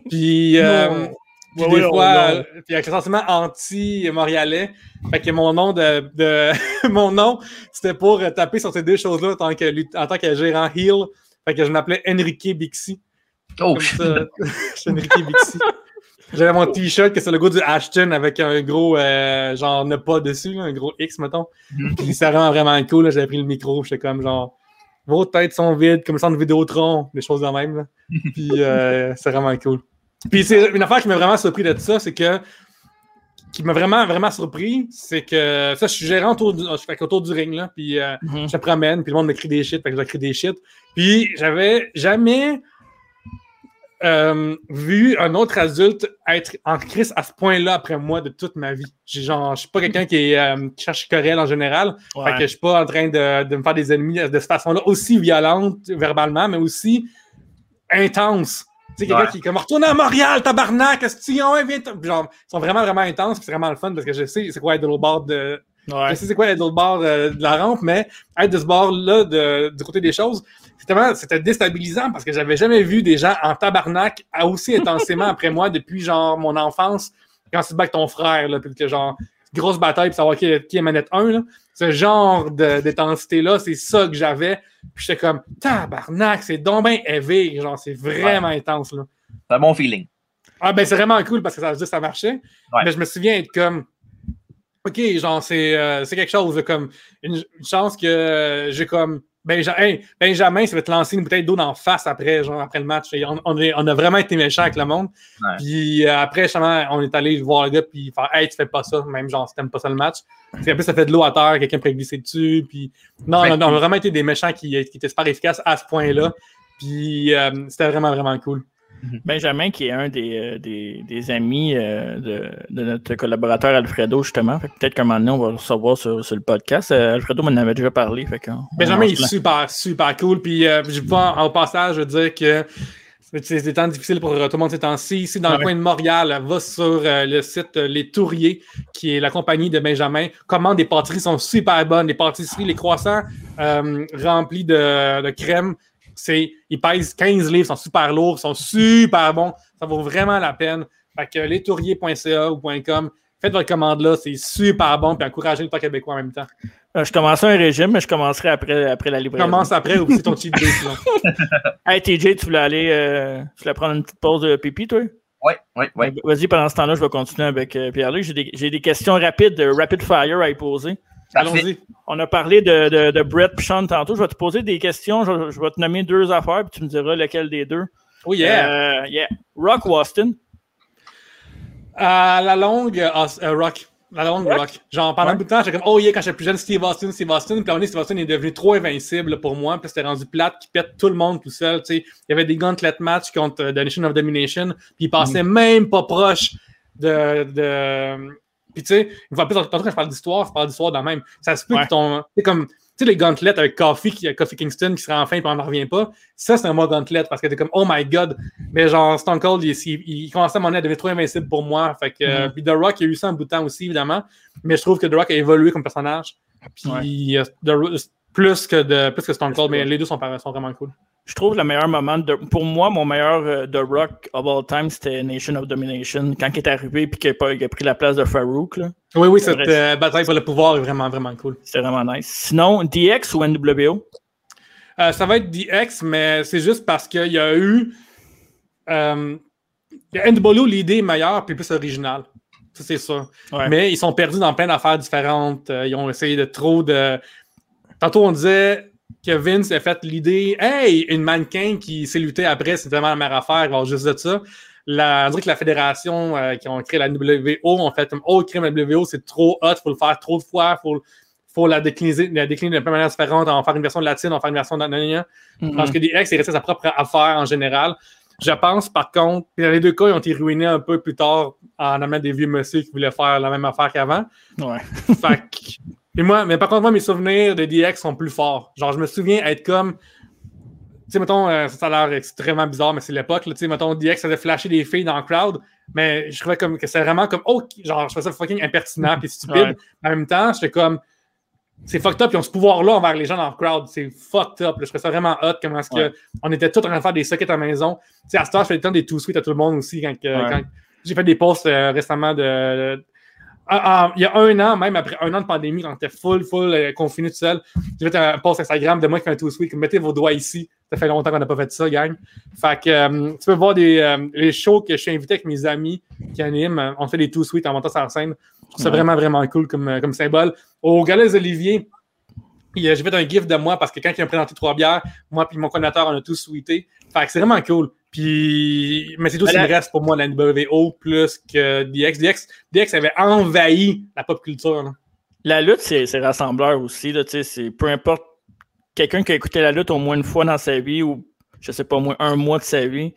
Puis, euh. Puis
Ouais,
des
ouais,
fois, euh, puis avec le sentiment anti-montréalais. Fait que mon nom de, de (laughs) mon nom, c'était pour euh, taper sur ces deux choses-là en tant que, en tant que gérant heel. Fait que je m'appelais Enrique Bixi.
Oh,
Comme ça, (laughs) je suis Enrique Bixi. J'avais mon t-shirt que c'est le goût du Ashton avec un gros euh, genre ne pas dessus, là, un gros X, mettons.
Mhm.
Puis c'est vraiment vraiment cool. là. J'avais pris le micro, j'étais comme genre vos têtes sont vides, comme ça de Vidéotron, des choses de même. là. (laughs) Puis euh, c'est vraiment cool. Puis c'est une affaire qui m'a vraiment surpris de ça, c'est que qui m'a vraiment vraiment surpris, c'est que ça je suis gérant autour du, je fais autour du ring là, puis euh,
Mhm.
je te promène, puis le monde me crie des shit, fait que crie des shit. Puis j'avais jamais euh, vu un autre adulte être en crise à ce point-là après moi de toute ma vie. Genre, je suis pas quelqu'un qui, est, euh, qui cherche querelle en général. Fait que je suis pas en train de, de me faire des ennemis de cette façon-là, aussi violente verbalement, mais aussi intense. Tu sais, quelqu'un
Ouais.
qui est comme retourne à Montréal, tabarnak, est-ce que tu ouais, viens, genre, ils sont vraiment, vraiment intenses, puis c'est vraiment le fun parce que je sais c'est quoi être de l'autre bord de,
Ouais.
je sais c'est quoi être de l'autre bord euh, de la rampe, mais être de ce bord-là, de- du côté des choses, c'était déstabilisant parce que j'avais jamais vu des gens en tabarnak aussi intensément après moi depuis genre mon enfance, quand tu te bats avec ton frère, là, puis que genre, grosse bataille pour savoir qui est, qui est manette 1, là. Ce genre de- d'intensité-là, c'est ça que j'avais. Puis j'étais comme, tabarnak, c'est donc bien heavy, genre, c'est vraiment intense, là.
c'est un bon feeling.
Ah ben c'est vraiment cool parce que ça veut dire que ça marchait.
Ouais.
Mais je me souviens être comme OK, genre c'est euh, quelque chose comme une, une chance que euh, j'ai comme hey, Benjamin, ça va te lancer une bouteille d'eau dans la face après, genre après le match. Et on, on est- on a vraiment été méchants avec le monde.
Ouais.
Puis euh, après, justement, on est allé voir le gars puis faire Hey, tu fais pas ça, même genre si t'aimes pas ça le match. Puis après, ça fait de l'eau à terre, quelqu'un pourrait glisser dessus. Puis non,
Ouais.
on, a, on a vraiment été des méchants qui, qui étaient super efficaces à ce point-là. Puis c'était vraiment, vraiment cool.
Benjamin, qui est un des, euh, des, des amis euh, de, de notre collaborateur Alfredo, justement. Peut-être qu'à un moment donné, on va le recevoir sur, sur le podcast. Euh, Alfredo m'en avait déjà parlé. Fait
Benjamin
on
est super, super cool. Puis, euh, je pas en passage, je veux dire que c'est des temps difficiles pour tout le monde ces temps-ci. Ici, dans
Ouais.
le coin de Montréal, va sur le site Les Touriers, qui est la compagnie de Benjamin. Commande des pâtisseries sont super bonnes. Les pâtisseries, les croissants remplis de, de crème. C'est, ils pèsent 15 livres, sont super lourds, sont super bons. Ça vaut vraiment la peine. Fait que lestouriers.ca ou .com, faites votre commande là, c'est super bon. Puis encouragez le temps québécois en même temps.
Euh, je commencerai un régime, mais je commencerai après, après la livraison.
Commence après ou c'est ton cheat day sinon. (laughs)
Hey TJ, tu voulais aller euh, tu voulais prendre une petite pause de pipi, toi?
Oui, oui, oui.
Vas-y, pendant ce temps-là, je vais continuer avec euh, Pierre-Luc. J'ai des, des questions rapides, de rapid fire à y poser.
Allons-y.
On a parlé de, de, de Brett et Sean tantôt. Je vais te poser des questions. Je, je vais te nommer deux affaires, puis tu me diras lequel des deux.
Oh yeah!
Euh, yeah. Rock ou Austin?
À la longue, euh, euh, Rock. La longue
Rock?
Rock. Genre, pendant
Ouais.
beaucoup de temps, j'étais comme, oh yeah, quand j'étais plus jeune, Steve Austin, Steve Austin. Puis à un moment donné, Steve Austin est devenu trop invincible pour moi. Puis c'était rendu plate, qui pète tout le monde tout seul. Il y avait des gauntlet matchs contre euh, The Nation of Domination. Puis il passait même pas proche de. de... Puis tu sais, une fois plus, tantôt quand je parle d'histoire, je parle d'histoire le même. Ça se peut
Ouais.
que ton. C'est comme. Tu sais, les gauntlets avec Coffee, qui- Coffee Kingston qui sera enfin puis on n'en revient pas. Ça, c'est un mot gauntlet parce que t'es comme, oh my god. Mais genre, Stone Cold, il, il, il commençait à mon à devenir trop invincible pour moi. Fait que, euh,
Mhm.
puis The Rock, il y a eu ça en bout de temps aussi, évidemment. Mais je trouve que The Rock a évolué comme personnage. Puis euh, The plus, que de, plus que Stone Cold, mais les deux sont, sont vraiment cool.
Je trouve le meilleur moment de, pour moi, mon meilleur euh, de Rock of all time, c'était Nation of Domination. Quand il est arrivé et qu'il a, pris la place de Farouk. là.
Oui, oui, cette euh, bataille pour le pouvoir est vraiment, vraiment cool.
C'était vraiment nice. Sinon, DX ou NWO?
Euh, ça va être DX, mais c'est juste parce qu'il y a eu. Euh, NWO, l'idée est meilleure puis plus originale. Ça, c'est sûr.
Ouais.
Mais ils sont perdus dans plein d'affaires différentes. Ils ont essayé de trop de. Tantôt, on disait que Vince a fait l'idée Hey, une mannequin qui s'est luttée après, c'est tellement la meilleure affaire, il va juste de ça. la, on dirait que la fédération euh, qui ont créé la WO ont fait comme Oh, créer la WO, c'est trop hot, faut le faire trop de fois, faut, faut la décliner, la décliner de plein manières différentes, en faire une version latine, en faire une version de Parce que DX est resté sa propre affaire en général. Je pense, par contre, dans les deux cas, ils ont été ruinés un peu plus tard en amenant des vieux monsieur qui voulaient faire la même affaire qu'avant.
Ouais.
fait que- (laughs) et moi, mais par contre, moi, mes souvenirs de DX sont plus forts. Genre, je me souviens être comme. Tu sais, mettons, euh, ça a l'air extrêmement bizarre, mais c'est l'époque. Tu sais, mettons, DX, ça faisait flasher des filles dans le crowd, mais je trouvais comme que c'est vraiment comme. Oh, genre, je trouvais ça fucking impertinent puis stupide.
Ouais.
En même temps, j'étais comme. C'est fucked up, ils ont ce pouvoir-là envers les gens dans le crowd. C'est fucked up. là. Je trouvais ça vraiment hot. Comment est-ce
Ouais.
qu'on était tous en train de faire des sockets à la maison. Tu sais, à ce temps, je fais le temps des two suites à tout le monde aussi. Quand, que-
Ouais.
quand- j'ai fait des posts euh, récemment de. Ah, ah, il y a un an, même après un an de pandémie, quand était full, full euh, confiné tout seul, j'ai fait un post Instagram de moi qui fait un two sweet, mettez vos doigts ici. Ça fait longtemps qu'on n'a pas fait ça, gang. Fait que euh, tu peux voir des, euh, les shows que je suis invité avec mes amis qui animent. On fait des two sweet en montant sur scène. Je trouve ça
Ouais.
vraiment, vraiment cool comme, euh, comme symbole. Au Gala des Olivier, j'ai fait un gift de moi parce que quand il a présenté trois bières, moi et mon connateur, on a tous sweeté. Fait que c'est vraiment cool. Puis, mais c'est tout ce qui me reste pour moi, la NWO plus que DX. DX, DX avait envahi la pop culture. là.
La lutte, c'est rassembleur aussi. Là, peu importe quelqu'un qui a écouté la lutte au moins une fois dans sa vie ou je sais pas, au moins un mois de sa vie,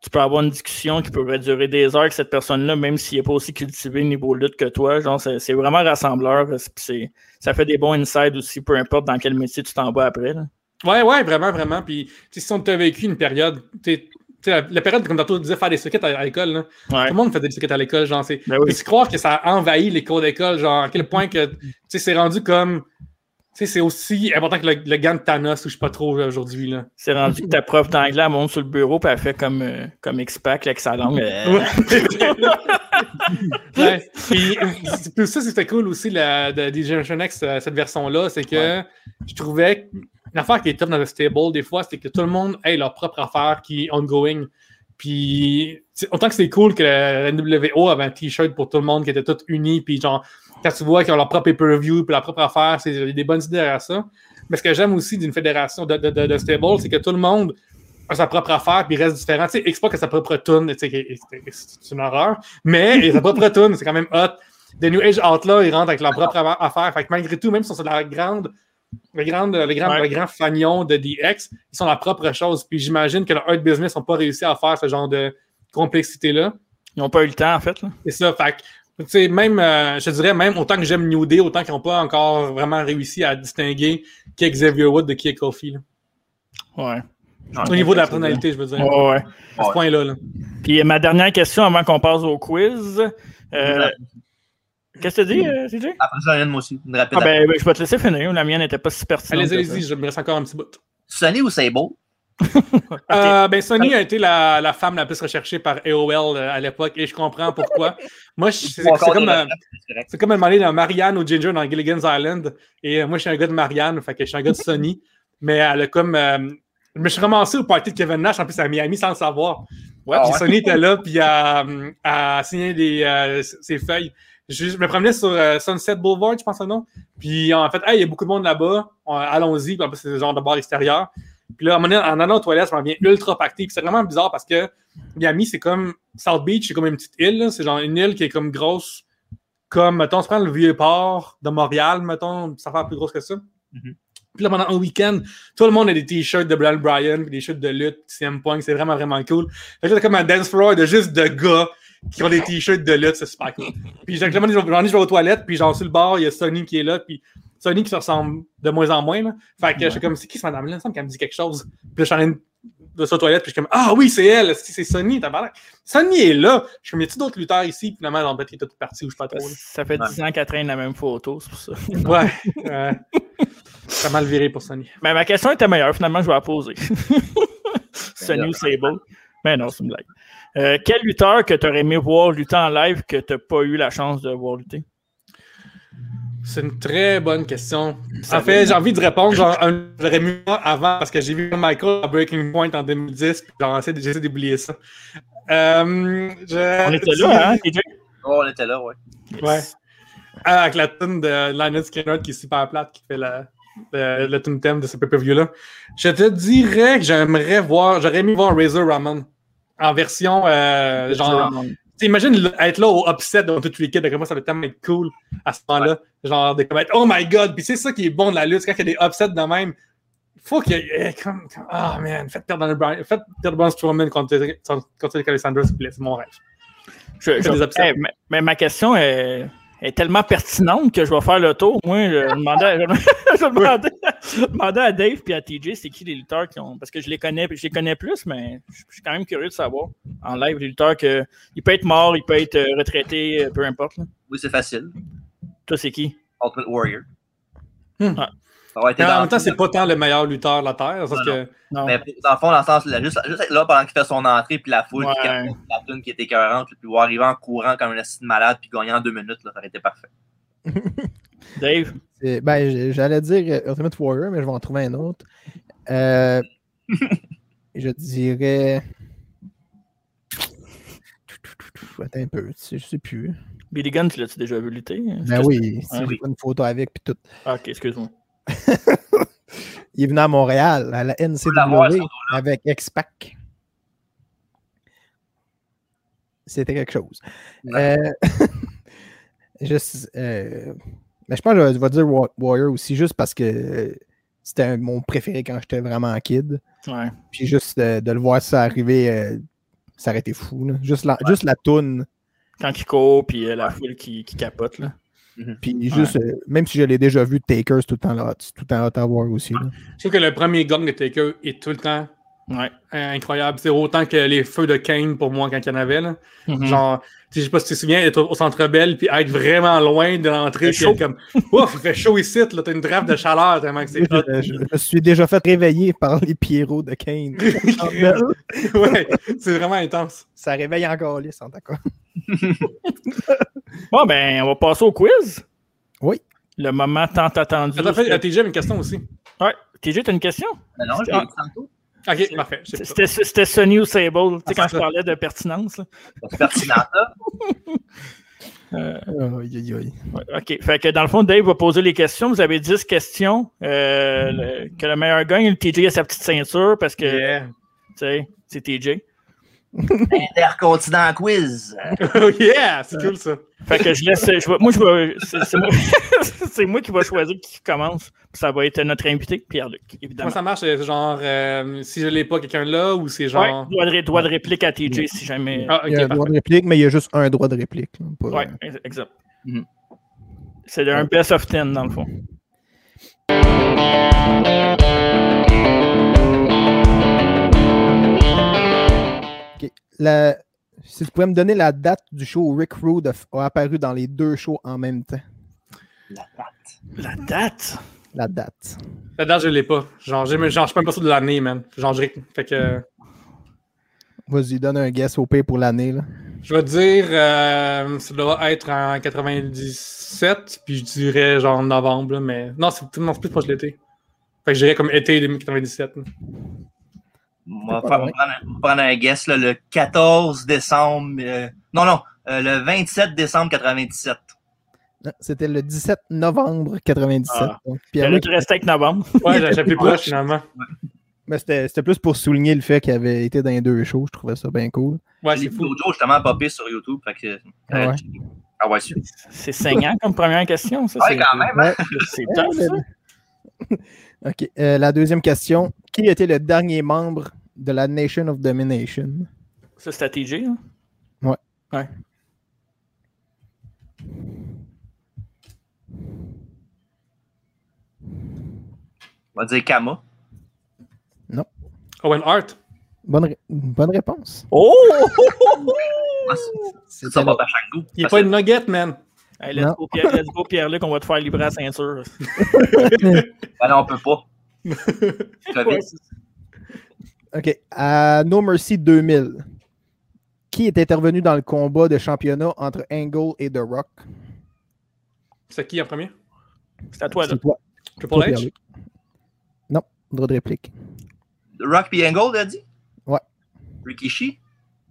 tu peux avoir une discussion qui pourrait durer des heures avec cette personne-là, même s'il n'est pas aussi cultivé niveau lutte que toi. Genre, c'est vraiment rassembleur. Ça fait des bons insides aussi, peu importe dans quel métier tu t'en vas après. là.
Ouais, ouais, vraiment, vraiment. Puis, si on t'a vécu une période, tu la, la période, comme tantôt, tu disais faire des sockets à, à l'école, là.
Ouais.
Tout le monde faisait des sockets à l'école, genre, c'est.
Ben oui.
Croire que ça a envahi les cours d'école, genre, à quel point que, tu sais, c'est rendu comme. C'est aussi important que le, le gant de Thanos, ou je sais pas trop euh, aujourd'hui.
C'est rendu que ta prof d'anglais elle monte sur le bureau et elle fait comme, euh, comme X-Pac avec sa langue.
Ouais. (laughs) Puis, c'est- puis ça, c'était cool aussi la, de, des Generation X, euh, cette version-là. C'est que je trouvais une affaire qui est top dans le stable, des fois, c'est que tout le monde ait leur propre affaire qui est ongoing. Puis, autant que c'est cool que la NWO avait un t-shirt pour tout le monde qui était tout uni. Puis, genre, quand tu vois qu'ils ont leur propre pay-per-view puis leur propre affaire, c'est il y a des bonnes idées derrière ça. Mais ce que j'aime aussi d'une fédération de, de, de, de stable, c'est que tout le monde a sa propre affaire puis reste différent. Tu sais, X-Pac a sa propre tune, c'est une horreur. Mais il a sa propre tune, c'est quand même hot. The New Age Outlaw, ils rentrent avec leur propre affaire. Fait que malgré tout, même si on sont la grande, le grand, le grand,
Ouais.
le grand fanion de DX, ils sont leur propre chose. Puis j'imagine que leur art business n'ont pas réussi à faire ce genre de complexité-là.
Ils n'ont pas eu le temps, en fait.
C'est ça. Fait sais, même, euh, je te dirais, même autant que j'aime New Day, autant qu'ils n'ont pas encore vraiment réussi à distinguer qui est Xavier Wood de qui est Kofi. là.
Ouais.
Au niveau de la personnalité, je veux dire.
Ouais, ouais.
À ce
Ouais.
point-là. là.
Puis ma dernière question avant qu'on passe au quiz. Euh, Qu'est-ce que tu dis, euh, CJ?
Après ça, une, moi aussi. Une rapide.
Ah ben, ben, je vais te laisser finir. La mienne n'était pas si pertinente.
Allez-y,
ça.
je me reste encore un petit bout.
Sonny ou Sable? (laughs)
Euh, ben, Sony a été la, la femme la plus recherchée par AOL euh, à l'époque et je comprends pourquoi. Moi, je- c'est comme, euh,
c'est
comme demander dans Marianne ou Ginger dans Gilligan's Island. Et euh, moi, je suis un gars de Marianne, fait que je suis un gars de Sony. (laughs) Mais elle a comme. euh, je me suis ramassé au party de Kevin Nash, en plus à Miami, sans le savoir. Ouais,
Ah
puis
ouais?
Sony était là, (laughs) puis elle a, euh, a signé des, euh, ses feuilles. Je, je me promenais sur euh, Sunset Boulevard, je pense nom. Puis en fait, Hey, il y a beaucoup de monde là-bas. On- Allons-y. Puis en plus, c'est le genre de bar extérieur. Puis là, en allant aux toilettes, ça m'en vient ultra pacté. Puis c'est vraiment bizarre parce que Miami, c'est comme South Beach, c'est comme une petite île. C'est genre une île qui est comme grosse, comme, mettons, on se prend le vieux port de Montréal, mettons, ça fait plus grosse que ça.
Mhm.
Puis là, pendant un week-end, tout le monde a des t-shirts de Brian Bryan, puis des shirts de lutte, CM Punk, c'est vraiment, vraiment cool. Fait que là, c'est comme un dance floor de juste de gars qui ont des t-shirts de lutte, c'est super cool. Puis j'en ai, je vais aux toilettes, puis genre sur le bar, il y a Sony qui est là, puis Sony qui se ressemble de moins en moins. Là. Fait que je suis comme, c'est qui cette madame-là? Il me semble qu'elle me dit quelque chose. Puis là, je suis en train de les toilettes, puis je suis comme, ah oui, c'est elle, c'est c'est Sony, t'as parlé. Sony est là. Je suis comme, y a-tu d'autres lutteurs ici? Puis finalement, le bête, il est tout parti ou je sais pas trop. là.
Ça fait 10 ans qu'elle traîne la même photo, c'est pour ça.
Ouais. ouais. Ça mal viré pour Sony.
Mais ma question était meilleure, finalement, je vais la poser. (laughs) Sony ou Sable? Mais non, c'est une blague. Euh, quel lutteur que tu aurais aimé voir lutter en live que tu n'as pas eu la chance de voir lutter?
C'est une très bonne question. En fait, j'ai envie de répondre, genre, un- j'aurais mis moi avant parce que j'ai vu Michael à Breaking Point en 2010, puis j'essaie d'oublier ça. Euh, je-
On était là, hein?
Oh, on était là, ouais.
Ouais. Ah, avec la tune de Lionel Skinner qui est super plate, qui fait la, le, le tune thème de ce pay-per-view-là. Je te dirais que j'aimerais voir, j'aurais aimé voir Razor Ramon en version euh, genre. Imagine le- être là au upset devant toute l'équipe, de comment ça va tellement être cool à ce moment-là. Genre, de comme être Oh my god! Puis c'est ça qui est bon de la lutte, quand il y a des upsets de même. Faut qu'il y ait. eh, comme- Ah man, faites perdre Daniel Bryan, faites perdre Strowman contre, contre s'il vous plaît, c'est mon rêve.
Je- je-
des upsets.
Eh, mais, mais ma question est, est tellement pertinente que je vais faire le tour. Moi, je demandais, (laughs) je demandais- je demandais à Dave et à TJ, c'est qui les lutteurs qui ont. Parce que je les connais, je les connais plus, mais je je suis quand même curieux de savoir en live les lutteurs que. Il peut être mort, il peut être euh, retraité, euh, peu importe. là.
Oui, c'est facile.
Toi, c'est qui?
Ultimate Warrior.
Hmm.
Ouais.
En
dans-
même temps, c'est pas tant le meilleur lutteur de la Terre, parce
Non,
que.
Non.
Mais dans le fond, dans le sens, là, juste, juste là pendant qu'il fait son entrée, puis la foule,
Ouais.
puis la tune qui était écœurante, puis voir arriver en courant comme un assis de malade, puis gagner en deux minutes, là, ça aurait été parfait. (laughs)
Dave?
Ben, j'allais dire euh, Ultimate Warrior, mais je vais en trouver un autre. Euh, (laughs) je dirais. Attends un peu, tu sais, je sais plus.
Billy Gunn, tu l'as-tu déjà vu lutter?
Ben oui, si j'ai une photo avec puis tout.
Ah, ok, excuse-moi.
Il est venu à Montréal, à la NCW, avec X-Pac. C'était quelque chose.
Ouais.
Euh, (laughs) juste, euh, mais je pense que je vais dire Wa- Warrior aussi, juste parce que c'était mon préféré quand j'étais vraiment kid.
Ouais.
Puis juste de, de le voir ça arriver, euh, ça aurait été fou. là. Juste, la, juste la toune.
Quand il court, puis la foule qui, qui capote, là.
Puis juste, euh, même si je l'ai déjà vu, Taker, c'est tout le temps là, tout le temps hot à voir aussi. là.
Je trouve que le premier gong de Taker est tout le temps
Ouais.
euh, incroyable. C'est autant que les feux de Kane pour moi quand il y en avait. Là.
Mhm.
Genre, sais, je sais pas si tu te souviens, être au centre belle puis être vraiment loin de l'entrée, puis être comme Ouf, il fait chaud ici, là, t'as une drave de chaleur tellement que c'est hot.
Je, je me suis déjà fait réveiller par les Pierrots de Kane. (laughs)
ouais, c'est vraiment intense.
ça réveille encore les en d'accord. (laughs)
Bon, ben, on va passer au quiz.
Oui.
Le moment tant attendu.
Attends, fait, TJ, une question aussi.
Ouais. TJ, t'as une question?
Mais non, j'ai
Ah.
dit tantôt.
Ok, parfait. je.
C'était Sonny ou Sable, tu sais,
Ah,
quand
c'est
je parlais de pertinence. là.
C'est pertinent, ça. (laughs)
Euh,
Aïe, aïe, aïe.
ouais, OK. Fait que dans le fond, Dave va poser les questions. Vous avez 10 questions. Euh, le- que le meilleur gagne, le TJ a sa petite ceinture parce que,
Yeah.
tu sais, c'est TJ.
Intercontinent quiz.
Oh (laughs) yeah, c'est cool ça.
Fait que je laisse. Je vais- moi, je vais. C'est (laughs) moi, qui va choisir qui commence. Puis ça va être notre invité, Pierre-Luc, évidemment.
Comment ça marche? C'est genre, euh, si je l'ai pas, quelqu'un là, ou c'est
Ouais,
genre.
droit, de, ré- droit de réplique à TJ si jamais.
Ah,
Il y a un droit
parfait.
de réplique, mais il y a juste un droit de réplique. là,
Ouais, ex- exact.
Mhm.
C'est un best of 10 dans le fond.
La- Si tu pouvais me donner la date du show où Rick Rude a, apparu dans les deux shows en même temps.
La date.
La date?
La date.
La date, je l'ai pas. Genre, j'ai- genre, je suis même pas sûr de l'année, man. Genre, je... Fait que.
Vas-y, donne un guess au pire pour l'année. là.
Je vais dire, euh, ça doit être en 97, puis je dirais genre novembre, là, mais non, c'est non, c'est plus proche de l'été. Fait que je dirais comme été 2097. là.
On va
pas
faire-
loin.
on va prendre, un- on va prendre un guess, là, le 14 décembre. euh, non, non, euh, le 27 décembre 97.
Non, C'était le 17 novembre 97.
Ah.
donc. Pierre-Luc,
avec novembre. (laughs)
Ouais, plus proche finalement.
mais c'était c'était plus pour souligner le fait qu'il avait été dans les deux shows. Je trouvais ça bien cool.
Ouais,
J'ai
c'est fou.
justement, popé sur YouTube. Fait que,
Ah ouais.
checker. Ah ouais.
C'est saignant comme première question. Ça,
Ouais,
c'est-
quand même. hein.
C'est top, ça. (laughs)
OK. euh, la deuxième question. Qui était le dernier membre de la Nation of Domination?
Ça, c'est à TJ. hein?
Ouais.
Ouais.
On va dire Kama.
Owen Hart.
Bonne, ré- bonne réponse.
Oh!
C'est-
C'était
ça.
Il est pas une nugget, man.
Hey, let's,
Non.
go, Pierre, let's go, Pierre-Luc, on va te faire libérer la ceinture. (laughs)
Ben non, on peut pas. (laughs) COVID.
Ouais, c'est-
OK. À No Mercy 2000, qui est intervenu dans le combat de championnat entre Angle et The Rock?
C'est qui en premier?
c'est à toi, là.
C'est toi.
Triple
Toi,
H?
Pierre-Luc. Non, droit de réplique.
Rock P. Angle, t'as dit?
Ouais.
Rikishi?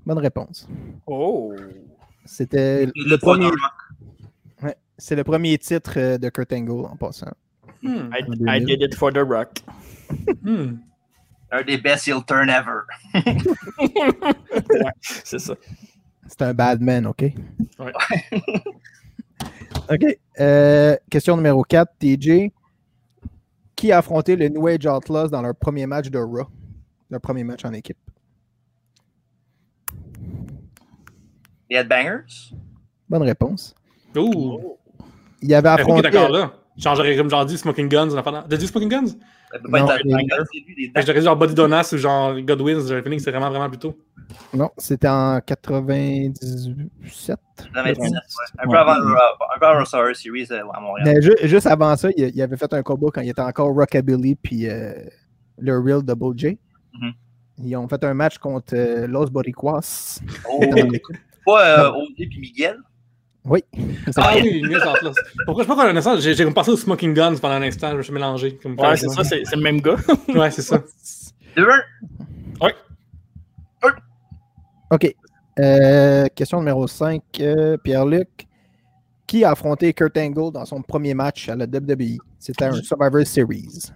Bonne réponse.
Oh!
C'était
Le
premier, ouais, c'est le premier titre euh, de Kurt Angle en passant.
Hmm.
I, I did it for the rock.
Hmm.
Un des best heel turn ever.
Ouais, c'est ça.
C'est un bad man, OK?
Ouais. (laughs)
OK. Euh, question numéro 4, TJ. Qui a affronté le New Age Outlaws dans leur premier match de Raw? Leur premier match en équipe.
Les Headbangers.
Bonne réponse.
Ouh.
Il avait affronté.
d'accord là? J'aurais comme genre dit Smoking Guns. T'as dit Smoking Guns?
Ça peut pas
Non,
être
les-
Headbangers, c'est lui, les
J'aurais dit genre Body Donas ou genre Godwins. J'avais feeling que c'est vraiment, vraiment plus tôt.
Non, c'était en 97.
97, ouais. Un peu
Ouais.
avant le un peu avant Series euh, à Montréal.
Mais ju- juste avant ça, il, il avait fait un combat quand il était encore Rockabilly puis euh, le Real Double J.
Mhm.
Ils ont fait un match contre euh, Los Boricuas.
Oh, pas euh, puis Miguel?
Oui.
Ah oui, mieux ça là. Pourquoi je sais pas qu'on a ça? J'ai comme pensé au Smoking Guns pendant un instant. Je me suis mélangé. Comme
Ouais, c'est ça, c'est le même gars. (laughs)
Ouais, c'est ça.
Deux, un.
OK. Euh, question numéro 5, Pierre-Luc. Qui a affronté Kurt Angle dans son premier match à la WWE? C'était un Survivor Series.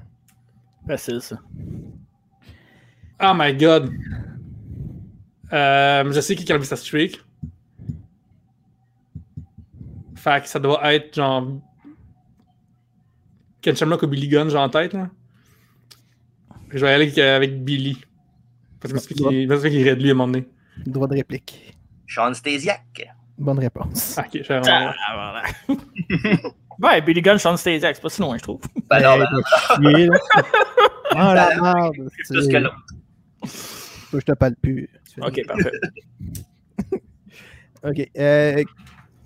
Facile, ça.
Oh my god. Euh, je sais qui a enlevé sa streak. Fait que ça doit être genre. Ken Shamrock ou Billy Gunn, j'ai en tête. Là. Je vais aller avec, euh, avec Billy. Parce que je qu'il- irait de lui à un moment donné.
Droit de réplique.
Sean Stasiak.
Bonne réponse.
Ah, ok, je vais
Ah, voilà. (laughs) ouais, Billy Gunn, Sean Stasiak, c'est pas si loin, je trouve.
Ben non, ben, (laughs)
là. Ah la merde.
plus que l'autre.
Toi, je te parle plus.
Ok, parfait. (laughs)
OK. Euh,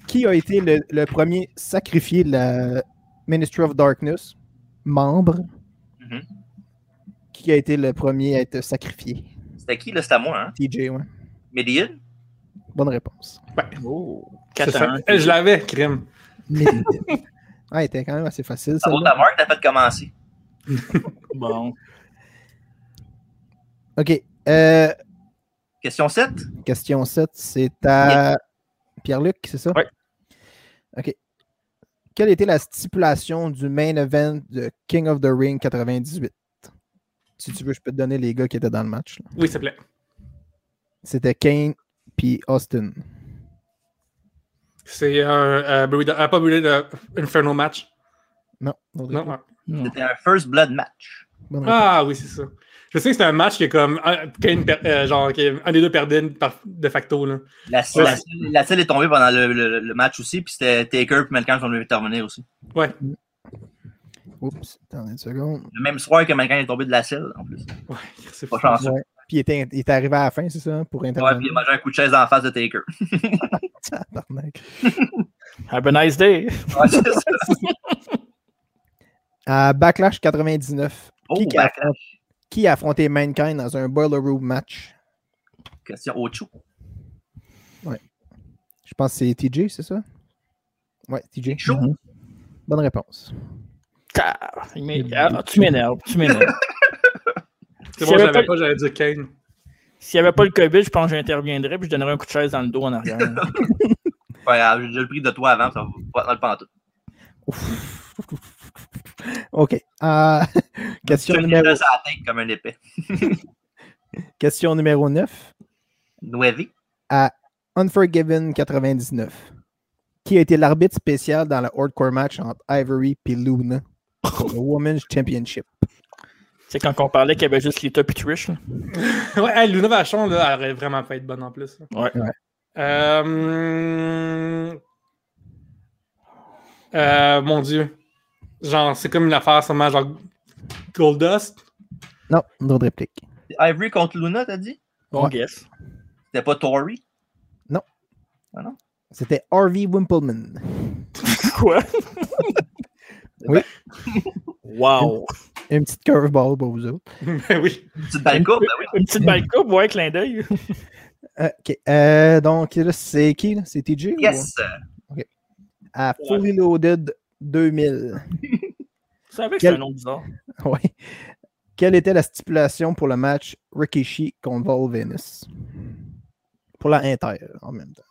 qui a été le, le premier sacrifié de la Ministry of Darkness? Membre.
Mhm.
Qui a été le premier à être sacrifié?
C'était qui, là? C'était à moi, hein?
TJ, ouais.
Median?
Bonne réponse.
Oh,
C'est
4
ça.
à 1.
Eh, Je l'avais, crime.
Médiane. ah, elle était quand même assez facile,
Ça
ça.
vaut ta marque, t'as fait commencer. (laughs)
Bon.
OK. Euh,
Question 7?
question 7, c'est à Pierre-Luc, c'est ça?
Ouais.
OK. Quelle était la stipulation du main event de King of the Ring 98? Si tu veux, je peux te donner les gars qui étaient dans le match. là.
Oui, s'il te plaît.
C'était Kane puis Austin.
C'est un. Euh, euh, pas euh, Inferno match.
Non.
Non.
C'était un First Blood match.
Ah oui, c'est ça. Je sais que c'était un match qui est comme. Un, euh, genre, qui est- un des deux perdait de facto. Là.
La,
Ouais.
la, selle- la selle est tombée pendant le, le- le match aussi, puis c'était Taker et Mankind qui sont venus intervenir aussi.
Ouais,
Oups, attendez une seconde.
Le même soir que Mankind est tombé de la selle, en plus.
ouais, c'est
Pas chanceux.
Ouais. Puis il était, il était arrivé à la fin, c'est ça, pour
Ouais,
intervenir.
puis il a mangé un coup de chaise en face de Taker. (laughs)
Tabarnak.
Have a nice day.
Ouais, c'est ça.
À (laughs) Backlash 99,
Oh,
qui,
backlash.
Qui a affronté Mankind dans un Boiler Room match?
Question Ocho.
Je pense que c'est TJ, c'est ça? Ouais, TJ.
Chaud.
Mhm. Bonne réponse.
Ah, ah, tu m'énerves, tu m'énerves. (laughs)
C'est bon, l'avais
pas-
pas, j'allais dire Kane.
S'il n'y avait pas le COVID, je pense que j'interviendrais puis je donnerais un coup de chaise dans le dos en arrière. (laughs)
Ouais, j'ai déjà le prix de toi avant, ça va pas dans le pantoute.
OK. Euh, (laughs) question, numéro,
à comme un épée.
question numéro 9.
Nueve.
Unforgiven 99. Qui a été l'arbitre spécial dans le hardcore match entre Ivory et Luna pour le (laughs) Women's Championship?
C'est quand on parlait qu'il y avait juste Lita puis Trish. là. (laughs)
Ouais, hey, Luna Vachon, là, elle aurait vraiment pas être bonne en plus. là.
Ouais.
Ouais.
Euh... euh, mon Dieu. Genre, c'est comme une affaire, sûrement, genre Goldust.
Non, d'autres répliques.
Ivory contre Luna, t'as dit?
Bon
Ouais.
guess.
C'était pas Tori?
C'était Harvey Wimpleman. (laughs)
Quoi? (laughs)
Oui. (laughs)
Wow.
Une petite curveball pour vous autres.
ben oui.
Une petite balle coupe, ben oui.
Une petite balle coupe, ouais, clin d'œil.
Euh, OK. Euh, donc, là, c'est qui? là? C'est TJ? ou-
Yes!
À Fully Loaded 2000.
Tu (laughs) savais que
Quel-
c'est un nom bizarre. (laughs)
Ouais. Quelle était la stipulation pour le match Rikishi contre Vol Venus? Pour la Inter, en même temps.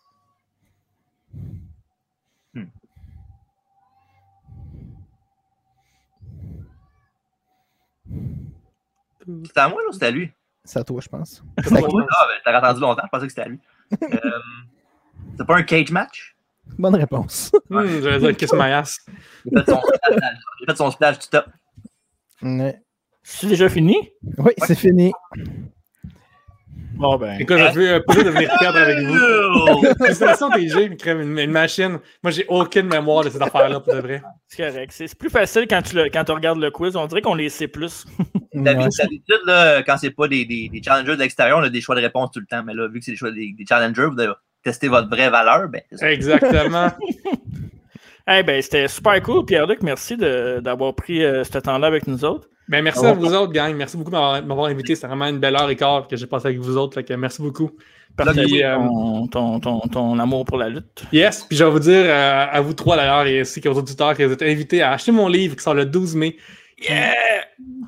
C'était à moi, ou c'était à lui?
C'est à toi, je pense. (laughs)
Ah, ben, t'as attendu longtemps, je pensais que c'était à lui. Euh, c'est pas un cage match?
Bonne réponse.
Hmm, J'allais dire Kiss My Ass.
Il a fait son splash, il a fait son splash du top.
Ouais.
C'est déjà fini?
Oui, c'est fini.
Bon, ben.
Écoute, j'ai vu un peu de venir perdre avec vous. Félicitations, TG, une, crème- une, une machine. Moi, j'ai aucune mémoire de cette affaire-là, pour de vrai.
C'est correct. C'est c'est plus facile quand tu, le- quand tu regardes le quiz. On dirait qu'on les sait plus.
D'habi-
Ouais.
D'habitude, là, quand c'est pas des, des, des challengers de l'extérieur, on a des choix de réponse tout le temps. Mais là, vu que c'est des choix des, des challengers, vous devez tester votre vraie valeur. Ben, c'est.
Exactement. (laughs) (laughs)
Eh ben, c'était super cool, Pierre-Luc. Merci de- d'avoir pris euh, ce temps-là avec nous autres.
Ben, merci à vous autres, gang. Merci beaucoup de m'avoir- invité. C'était vraiment une belle heure et quart que j'ai passé avec vous autres. Fait que merci beaucoup. Puis, euh,
ton, ton, ton, ton amour pour la lutte.
Yes, puis je vais vous dire euh, à vous trois d'ailleurs et ainsi qu'aux auditeurs que vous êtes invités à acheter mon livre qui sort le 12 mai.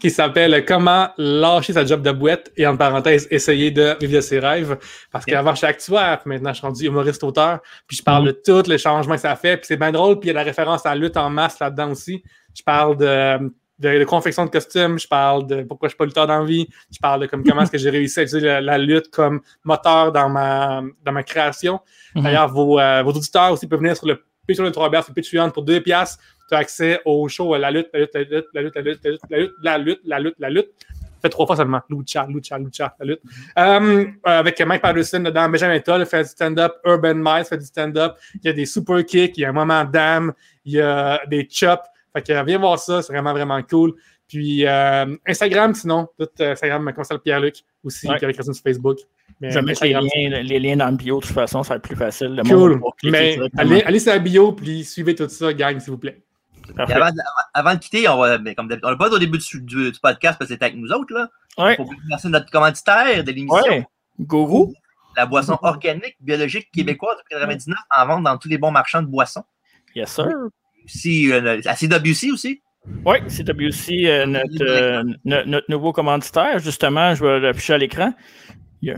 Qui s'appelle Comment lâcher sa job de boîte et en parenthèse essayer de vivre de ses rêves. Parce qu'avant j'étais actuaire, puis maintenant je suis rendu humoriste auteur, puis je parle de tous les changements que ça fait, puis c'est bien drôle, puis il y a la référence à la lutte en masse là-dedans aussi. Je parle de, de, de confection de costumes, je parle de pourquoi je suis pas lutteur dans la vie, je parle de comme comment est-ce que j'ai réussi à utiliser la, la lutte comme moteur dans ma, dans ma création.
Mhm.
D'ailleurs, vos, euh, vos auditeurs aussi peuvent venir sur le Patreon de 3 sur Patreon pour 2 piastres. Tu as accès au show euh, La lutte, la lutte, la lutte, la lutte, la lutte, la lutte, la lutte, la lutte, la lutte, la lutte. Fait trois fois seulement. Lucha, Lucha, Lucha, la lutte. Euh, euh, avec Mike Patterson dedans, Benjamin Toll fait du stand-up, Urban Miles fait du stand-up. Il y a des super kicks, il y a un moment d'âme, il y a des chops. Fait que viens voir ça, c'est vraiment, vraiment cool. Puis euh, Instagram, sinon, tout Instagram, comment ça le Pierre-Luc aussi,
Ouais.
avec Christine sur Facebook. Mais
Je vais mettre les liens, les liens dans le bio, de toute façon, ça va être plus facile. Le
Cool. Mais allez, allez sur la bio, puis suivez tout ça, gang, s'il vous plaît.
Avant, de- avant de quitter, on va, ben, comme on l'a pas au début du, du- du podcast parce que c'était avec nous autres. Là.
Ouais,
Faut remercier notre commanditaire de l'émission,
ouais. Gourou.
la boisson (laughs) organique, biologique, québécoise depuis 99, en vente dans tous les bons marchands de boissons.
Yes, sir.
Aussi, euh, à CWC aussi.
Oui, CWC, euh, notre, euh, no- notre nouveau commanditaire. Justement, je vais l'afficher à l'écran. Il y a,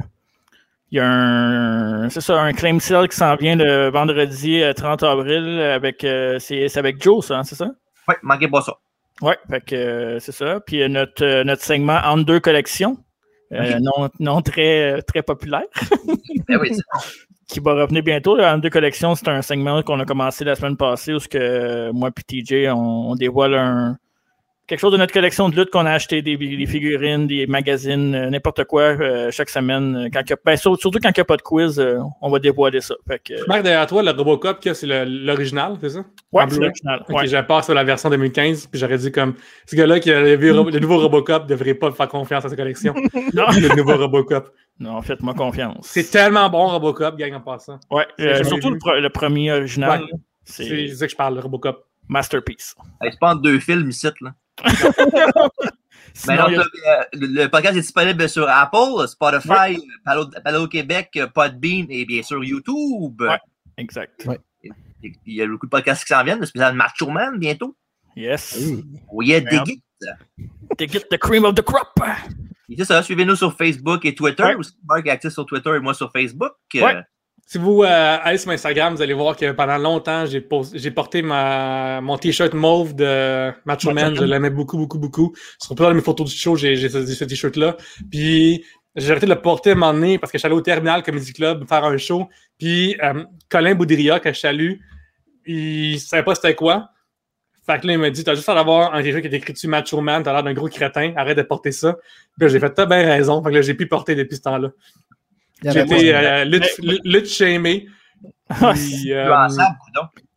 il y a un, c'est ça, un claim sale qui s'en vient le vendredi euh, 30 avril avec, euh, c'est, avec Joe, ça, hein, c'est ça?
Oui, manquez pas ça.
Oui, euh, c'est ça. Puis euh, notre, euh, notre segment entre deux collections, euh, non, non très, très populaire, (laughs)
Ben oui,
qui va revenir bientôt. Là, entre deux collections, c'est un segment qu'on a commencé la semaine passée où ce que, euh, moi et TJ, on, on dévoile un, quelque chose de notre collection de lutte qu'on a acheté, des, des figurines, des magazines, euh, n'importe quoi, euh, chaque semaine. euh, Quand il y a- ben, sur- surtout quand il n'y a pas de quiz, euh, on va dévoiler ça. Fait que, euh,
Marc, derrière toi, le Robocop, que c'est le- l'original, c'est ça?
ouais,
en
c'est l'original.
Ok,
Ouais.
j'ai pas sur la version 2015, puis j'aurais dit comme, ce gars-là qui a vu le nouveau Robocop devrait pas faire confiance à sa collection. (laughs)
Non,
le nouveau Robocop.
non, faites-moi confiance.
C'est tellement bon, Robocop, gang, en passant.
Ouais, euh,
jamais
surtout le, pre- le premier original.
Ouais. C'est ça que je parle, le Robocop.
masterpiece.
Hey, c'est pas entre deux films ici. Là. (laughs)
Sinon,
non,
il y a-
le, podcast est disponible sur Apple, Spotify, Palo, Palo Québec, Podbean et bien sûr YouTube.
Ouais. Exact.
Il y a beaucoup de podcasts qui s'en viennent, le spécial Macho Man bientôt.
Yes.
Oui, il y a des
get the cream of the crop.
Et C'est ça, suivez-nous sur Facebook et Twitter.
Ouais.
Aussi, Marc est actif sur Twitter et moi sur Facebook.
Ouais.
Si vous euh, allez sur mon Instagram, vous allez voir que pendant longtemps, j'ai porté ma, mon t-shirt mauve de Macho Man. Je l'aimais beaucoup, beaucoup, beaucoup. Sur plusieurs de mes photos du show, j'ai j'ai ce, ce t-shirt-là. Puis j'ai arrêté de le porter à un moment donné parce que je suis allé au Terminal Comedy Club faire un show. Puis euh, Colin Boudria, que je salue, il savait pas c'était quoi. Fait que là, il m'a dit T'as juste à avoir un t-shirt qui est écrit dessus Macho Man, t'as l'air d'un gros crétin, arrête de porter ça. Puis j'ai fait T'as bien raison. Fait que là, j'ai pu porter depuis ce temps-là. Été euh, shamé. (laughs)
Ah,
Puis,
tu
euh,
ensemble.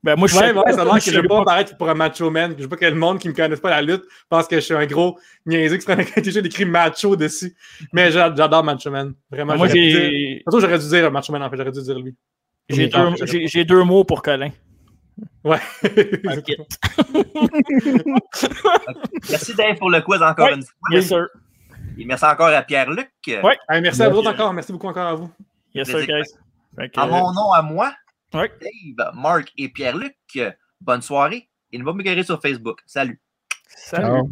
Ben, moi, je
Ouais,
sais
ouais, ça a l'air que je veux pas paraître pour un macho man. Je veux pas que le monde qui me connaisse pas la lutte pense que je suis un gros niaiseux qui se prend un (laughs) t-shirt écrit macho dessus. Mais j'a- j'adore Macho Man. Vraiment,
Moi,
j'aurais dû dire-
j'ai
Surtout, j'aurais dû dire Macho Man, en fait, j'aurais dû dire lui.
j'ai deux, deux mots pour Colin.
Ouais. (laughs)
Merci Dave pour le quiz encore une fois.
Yes, sir.
Et merci encore à Pierre-Luc.
Hey, merci à vous encore. Merci beaucoup encore à vous.
Yes, sir, guys.
À mon nom, à moi,
Ouais.
Dave, Marc et Pierre-Luc, bonne soirée et ne pas me guérir sur Facebook. Salut.
salut.
Ciao.